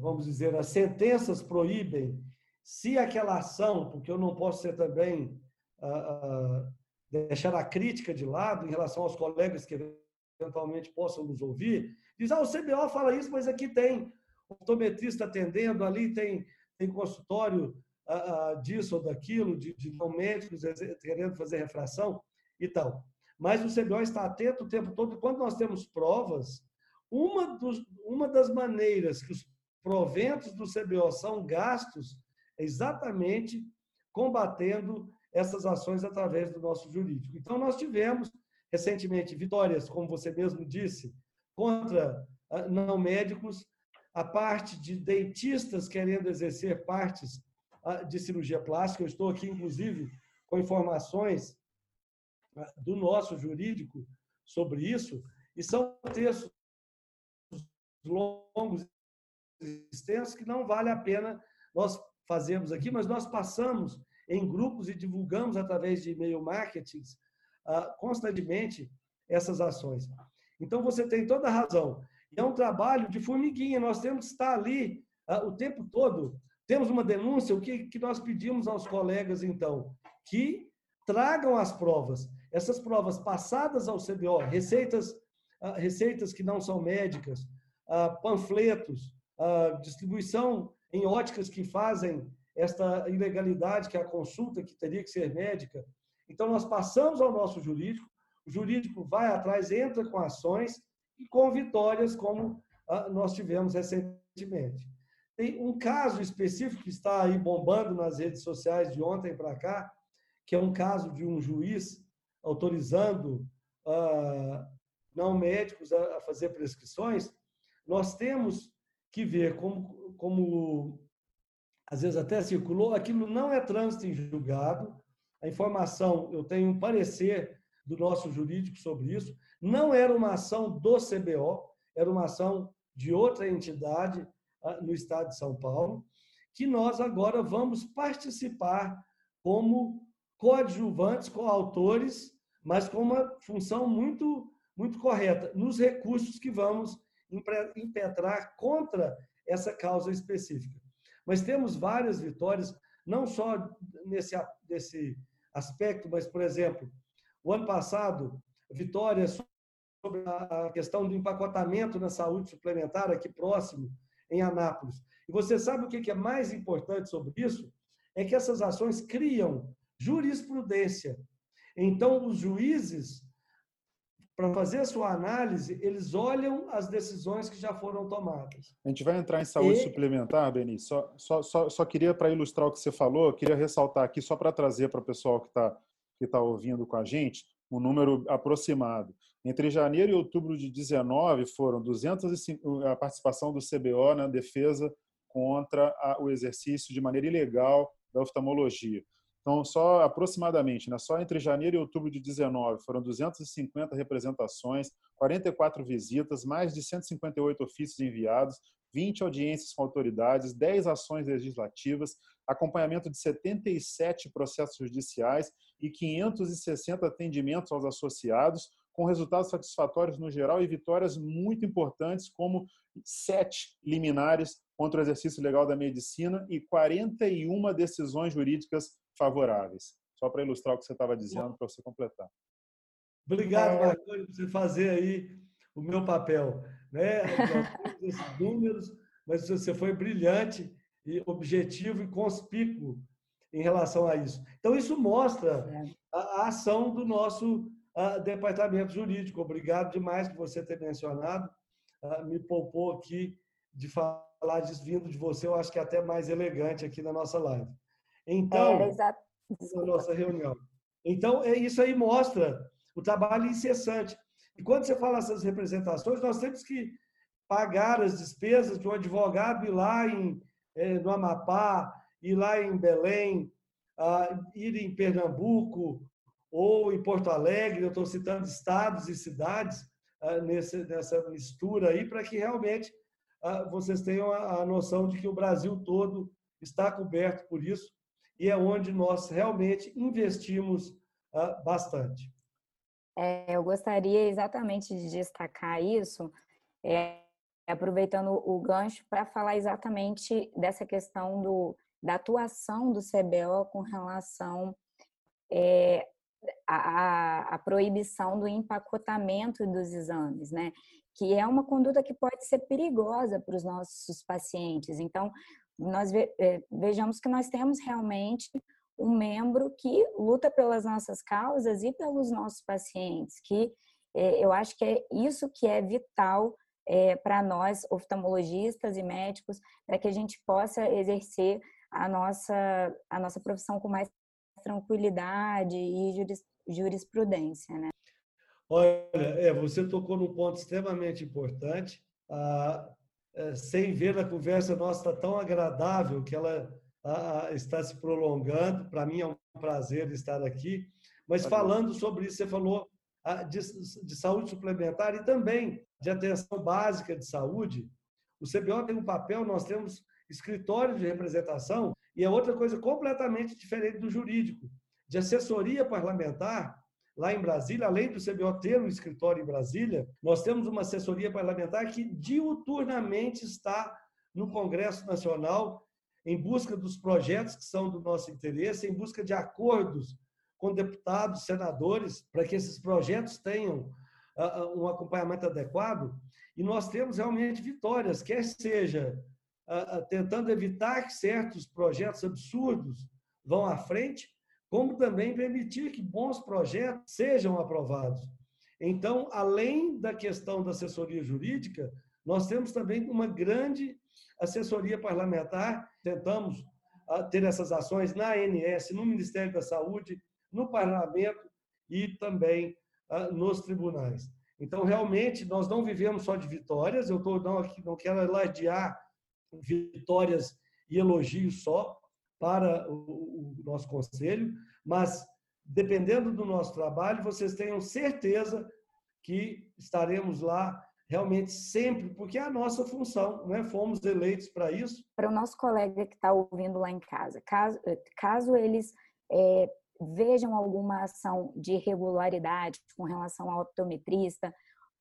vamos dizer, as sentenças proíbem se aquela ação, porque eu não posso ser também deixar a crítica de lado em relação aos colegas que eventualmente possam nos ouvir, diz, ah, o CBO fala isso, mas aqui tem optometrista atendendo, ali tem, tem consultório uh, disso ou daquilo, de, de não médicos querendo fazer refração e tal. Mas o CBO está atento o tempo todo, quando nós temos provas, uma, dos, uma das maneiras que os proventos do CBO são gastos é exatamente combatendo essas ações através do nosso jurídico. Então, nós tivemos recentemente vitórias, como você mesmo disse, contra ah, não médicos, a parte de dentistas querendo exercer partes ah, de cirurgia plástica. Eu estou aqui, inclusive, com informações do nosso jurídico sobre isso, e são textos longos e extensos que não vale a pena nós fazermos aqui, mas nós passamos em grupos e divulgamos através de e-mail marketing uh, constantemente essas ações. Então você tem toda a razão. É um trabalho de formiguinha, nós temos que estar ali uh, o tempo todo. Temos uma denúncia, o que, que nós pedimos aos colegas, então? Que tragam as provas. Essas provas passadas ao CBO, receitas, uh, receitas que não são médicas, panfletos, distribuição em óticas que fazem esta ilegalidade, que é a consulta, que teria que ser médica. Então, nós passamos ao nosso jurídico, o jurídico vai atrás, entra com ações e com vitórias, como ah, nós tivemos recentemente. Tem um caso específico que está aí bombando nas redes sociais de ontem para cá, que é um caso de um juiz autorizando uh, não médicos a, a, fazer prescrições. Nós temos que ver como, como às vezes até circulou, aquilo não é trânsito em julgado. A informação, eu tenho um parecer do nosso jurídico sobre isso, não era uma ação do CBO, era uma ação de outra entidade ah, no estado de São Paulo, que nós agora vamos participar como coadjuvantes, coautores, mas com uma função muito, muito correta, nos recursos que vamos impetrar contra essa causa específica. Mas temos várias vitórias, não só nesse, nesse aspecto, mas, por exemplo, o ano passado, vitórias sobre a questão do empacotamento na saúde suplementar aqui próximo, em Anápolis. E você sabe o que é mais importante sobre isso? É que essas ações criam jurisprudência. Então, os juízes para fazer a sua análise, eles olham as decisões que já foram tomadas. A gente vai entrar em saúde e... suplementar, Beni. Só, só, só, só queria, para ilustrar o que você falou, queria ressaltar aqui, só para trazer para o pessoal que está que tá ouvindo com a gente, um número aproximado. Entre janeiro e outubro de 19 foram 205 a participação do CBO na defesa contra a, o exercício de maneira ilegal da oftalmologia. Então, só aproximadamente, né, só entre janeiro e outubro de 19, foram 250 representações, 44 visitas, mais de 158 ofícios enviados, 20 audiências com autoridades, 10 ações legislativas, acompanhamento de 77 processos judiciais e 560 atendimentos aos associados, com resultados satisfatórios no geral e vitórias muito importantes, como sete liminares contra o exercício legal da medicina e 41 decisões jurídicas favoráveis. Só para ilustrar o que você estava dizendo, para você completar. Obrigado. Marconi, por você fazer aí o meu papel. Né? esses números, mas você foi brilhante e objetivo e conspícuo em relação a isso. Então, isso mostra a, ação do nosso departamento jurídico. Obrigado demais por você ter mencionado. A, me poupou aqui de falar disso vindo de você, eu acho que é até mais elegante aqui na nossa live. Então, na nossa reunião. Então, é, isso aí mostra o trabalho incessante. E quando você fala essas representações, nós temos que pagar as despesas de um advogado ir lá em, é, no Amapá, ir lá em Belém, uh, ir em Pernambuco ou em Porto Alegre, eu estou citando estados e cidades nesse, nessa mistura aí, para que realmente uh, vocês tenham a, a noção de que o Brasil todo está coberto por isso e é onde nós realmente investimos uh, bastante. É, eu gostaria exatamente de destacar isso, é, aproveitando o gancho para falar exatamente dessa questão do, da atuação do CBO com relação é, proibição do empacotamento dos exames, né? Que é uma conduta que pode ser perigosa para os nossos pacientes. Então, nós é, vejamos que nós temos realmente um membro que luta pelas nossas causas e pelos nossos pacientes, que é, eu acho que é isso que é vital é, para nós, oftalmologistas e médicos, para que a gente possa exercer a nossa, a nossa profissão com mais tranquilidade e juris, jurisprudência. Né? Olha, é, você tocou num ponto extremamente importante. Ah, sem ver a conversa nossa tá tão agradável que ela ah, está se prolongando. Para mim é um prazer estar aqui. Mas falando sobre isso, você falou de, de saúde suplementar e também de atenção básica de saúde, o CBO tem um papel, nós temos escritório de representação e é outra coisa completamente diferente do jurídico. De assessoria parlamentar, lá em Brasília, além do CBO ter um escritório em Brasília, nós temos uma assessoria parlamentar que diuturnamente está no Congresso Nacional em busca dos projetos que são do nosso interesse, em busca de acordos com deputados, senadores, para que esses projetos tenham uh, um acompanhamento adequado. E nós temos realmente vitórias, quer seja uh, tentando evitar que certos projetos absurdos vão à frente, como também permitir que bons projetos sejam aprovados. Então, além da questão da assessoria jurídica, nós temos também uma grande assessoria parlamentar. Tentamos ter essas ações na ANS, no Ministério da Saúde, no parlamento e também ah, nos tribunais. Então, realmente, nós não vivemos só de vitórias, eu tô, não, não quero alardear vitórias e elogios só para o, o nosso conselho, mas, dependendo do nosso trabalho, vocês tenham certeza que estaremos lá realmente sempre, porque é a nossa função, né? fomos eleitos para isso. Para o nosso colega que está ouvindo lá em casa, caso, caso eles é, vejam alguma ação de irregularidade com relação ao optometrista,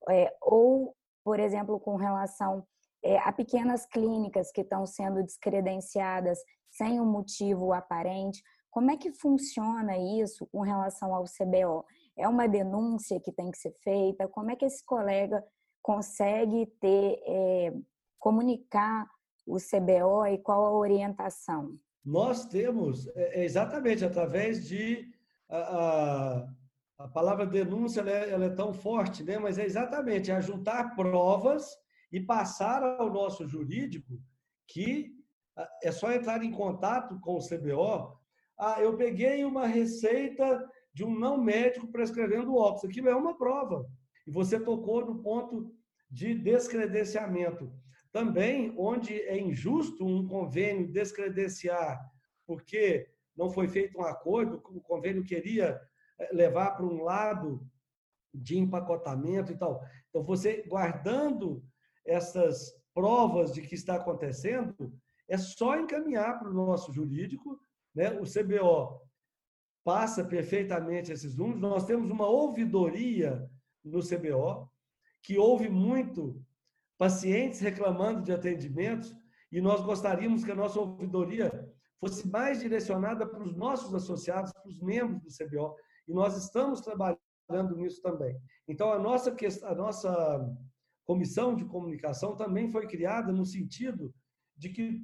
é, ou, por exemplo, com relação é, a pequenas clínicas que estão sendo descredenciadas sem um motivo aparente. Como é que funciona isso com relação ao CBO? É uma denúncia que tem que ser feita? Como é que esse colega consegue ter, é, comunicar o CBO e qual a orientação? Nós temos, é, é, exatamente, através de. A, a, a palavra denúncia ela é, ela é, tão forte, né? mas é exatamente é juntar provas e passar ao nosso jurídico que é só entrar em contato com o CBO. Ah, eu peguei uma receita de um não médico prescrevendo óculos. Aquilo é uma prova. E você tocou no ponto de descredenciamento. Também, onde é injusto um convênio descredenciar, porque não foi feito um acordo, o convênio queria eh, levar para um lado de empacotamento e tal. Então, você guardando essas provas de que está acontecendo, é só encaminhar para o nosso jurídico, né? O CBO passa perfeitamente esses números. Nós temos uma ouvidoria no CBO que ouve muito pacientes reclamando de atendimentos e nós gostaríamos que a nossa ouvidoria fosse mais direcionada para os nossos associados, para os membros do CBO, e nós estamos trabalhando nisso também. Então, a nossa, a nossa comissão de comunicação também foi criada no sentido de que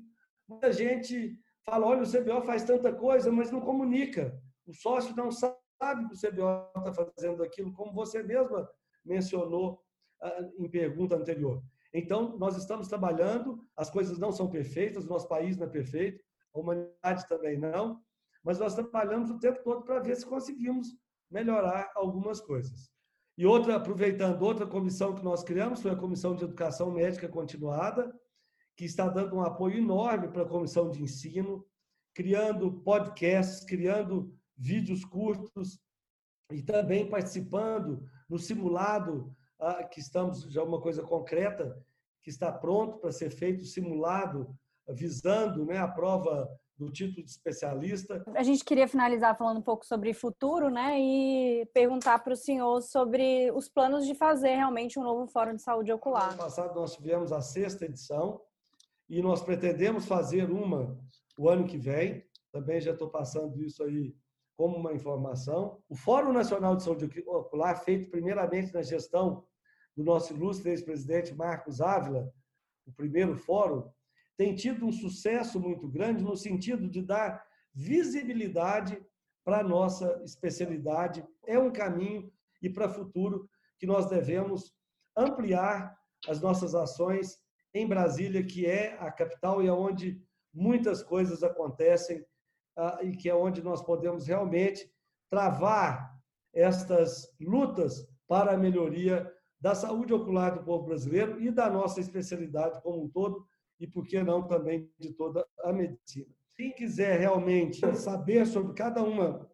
muita gente fala, olha, o CBO faz tanta coisa, mas não comunica. O sócio não sabe que o CBO está fazendo aquilo, como você mesma mencionou ah, em pergunta anterior. Então, nós estamos trabalhando, as coisas não são perfeitas, o nosso país não é perfeito, a humanidade também não, mas nós trabalhamos o tempo todo para ver se conseguimos melhorar algumas coisas. E outra, aproveitando, outra comissão que nós criamos foi a Comissão de Educação Médica Continuada, que está dando um apoio enorme para a Comissão de Ensino, criando podcasts, criando vídeos curtos e também participando no simulado ah, que estamos já uma coisa concreta que está pronto para ser feito simulado visando né, a prova do título de especialista. A gente queria finalizar falando um pouco sobre futuro, né, e perguntar para o senhor sobre os planos de fazer realmente um novo Fórum de Saúde Ocular. No ano passado nós tivemos a sexta edição e nós pretendemos fazer uma o ano que vem. Também já estou passando isso aí como uma informação. O Fórum Nacional de Saúde Ocular, feito primeiramente na gestão do nosso ilustre ex-presidente Marcos Ávila, o primeiro fórum, tem tido um sucesso muito grande no sentido de dar visibilidade para a nossa especialidade. É um caminho e para o futuro que nós devemos ampliar as nossas ações em Brasília, que é a capital e é onde muitas coisas acontecem ah, e que é onde nós podemos realmente travar estas lutas para a melhoria da saúde ocular do povo brasileiro e da nossa especialidade como um todo, e por que não também de toda a medicina. Quem quiser realmente saber sobre cada uma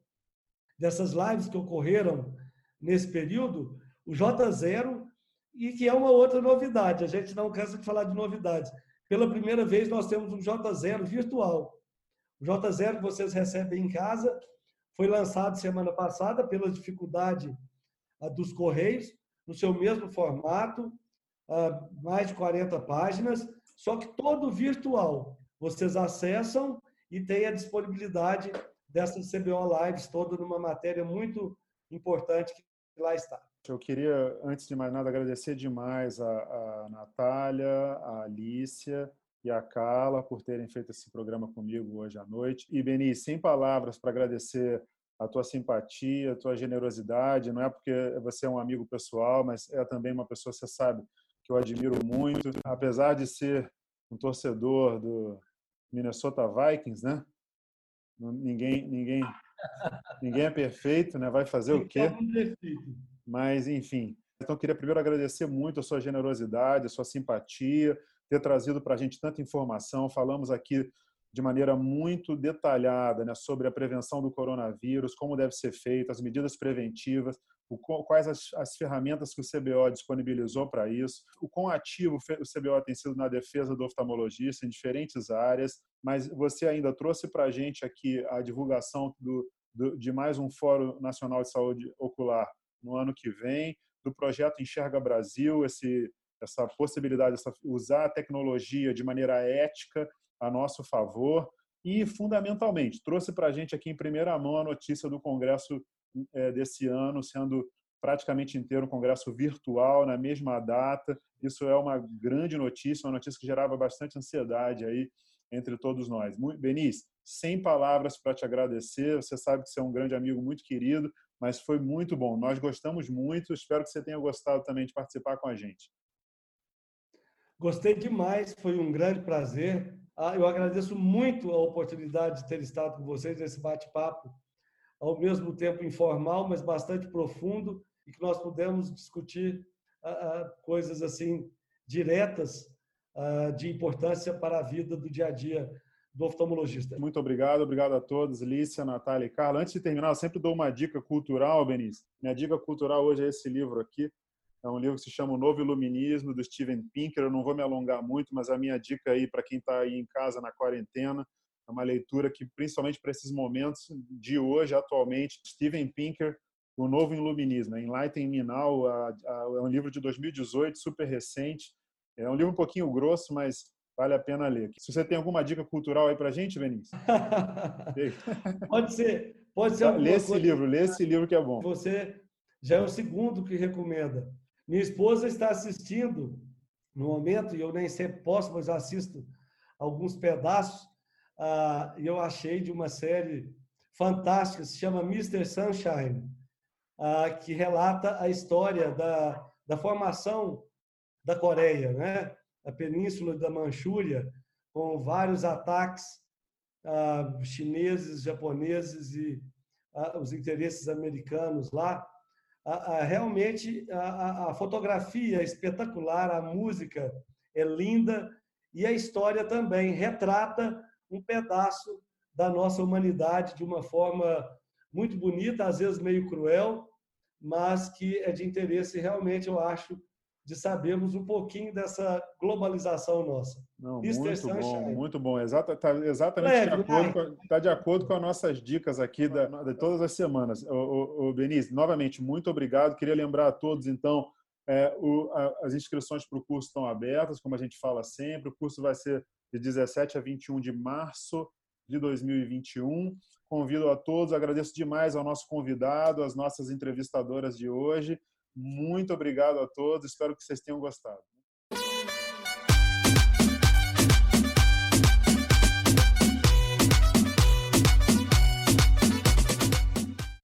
dessas lives que ocorreram nesse período, o J0, e que é uma outra novidade, a gente não cansa de falar de novidades. Pela primeira vez, nós temos um J0 virtual. O J0 que vocês recebem em casa foi lançado semana passada pela dificuldade dos Correios, no seu mesmo formato, mais de 40 páginas, só que todo virtual. Vocês acessam e têm a disponibilidade dessas CBO Lives toda numa matéria muito importante que lá está. Eu queria, antes de mais nada, agradecer demais a, a Natália, a Alícia e a Carla por terem feito esse programa comigo hoje à noite. E, Beni, sem palavras para agradecer a tua simpatia, a tua generosidade. Não é porque você é um amigo pessoal, mas é também uma pessoa, você sabe, que eu admiro muito. Apesar de ser um torcedor do Minnesota Vikings, né? Ninguém, ninguém, ninguém é perfeito, né? Vai fazer o quê? Mas, enfim. Então, queria primeiro agradecer muito a sua generosidade, a sua simpatia, ter trazido para a gente tanta informação. Falamos aqui de maneira muito detalhada né, sobre a prevenção do coronavírus, como deve ser feito, as medidas preventivas, quais as, as, ferramentas que o CBO disponibilizou para isso, o quão ativo o CBO tem sido na defesa do oftalmologista em diferentes áreas, mas você ainda trouxe para a gente aqui a divulgação do, do, de mais um Fórum Nacional de Saúde Ocular no ano que vem, do projeto Enxerga Brasil, esse, essa possibilidade de usar a tecnologia de maneira ética a nosso favor. E, fundamentalmente, trouxe para a gente aqui em primeira mão a notícia do Congresso desse ano, sendo praticamente inteiro um congresso virtual na mesma data. Isso é uma grande notícia, uma notícia que gerava bastante ansiedade aí entre todos nós. Benício, sem palavras para te agradecer. Você sabe que você é um grande amigo, muito querido, mas foi muito bom. Nós gostamos muito. Espero que você tenha gostado também de participar com a gente. Gostei demais, foi um grande prazer. Ah, eu agradeço muito a oportunidade de ter estado com vocês nesse bate-papo, ao mesmo tempo informal, mas bastante profundo, e que nós pudemos discutir ah, ah, coisas assim diretas de importância para a vida do dia a dia do oftalmologista. Muito obrigado, obrigado a todos, Lícia, Natália e Carla. Antes de terminar, eu sempre dou uma dica cultural, Benício. Minha dica cultural hoje é esse livro aqui, é um livro que se chama O Novo Iluminismo, do Steven Pinker. Eu não vou me alongar muito, mas a minha dica aí para quem está aí em casa na quarentena é uma leitura que, principalmente para esses momentos de hoje, atualmente, Steven Pinker, O Novo Iluminismo, Enlighten Me Now, é um livro de 2018, super recente. É um livro um pouquinho grosso, mas vale a pena ler. Se você tem alguma dica cultural aí para a gente, Vinícius? pode ser. Pode ser lê esse livro, lê esse livro que é bom. Você já é o segundo que recomenda. Minha esposa está assistindo no momento, e eu nem sempre posso, mas assisto alguns pedaços, ah, e eu achei de uma série fantástica, se chama Mr. Sunshine, ah, que relata a história da, da formação da Coreia, né? a península da Manchúria, com vários ataques ah, chineses, japoneses e os interesses americanos lá realmente a, a fotografia é espetacular, a música é linda e a história também retrata um pedaço da nossa humanidade de uma forma muito bonita, às vezes meio cruel, mas que é de interesse realmente, eu acho, de sabermos um pouquinho dessa globalização nossa. Não, muito bom, muito bom. Exata, tá exatamente Leve, de, acordo com, tá de acordo com as nossas dicas aqui da, de todas as semanas. O, o, o Benício, novamente, muito obrigado. Queria lembrar a todos, então, é, o, a, as inscrições para o curso estão abertas, como a gente fala sempre. O curso vai ser de 17 a 21 de março. de 2021. Convido a todos, agradeço demais ao nosso convidado, às nossas entrevistadoras de hoje. Muito obrigado a todos, espero que vocês tenham gostado.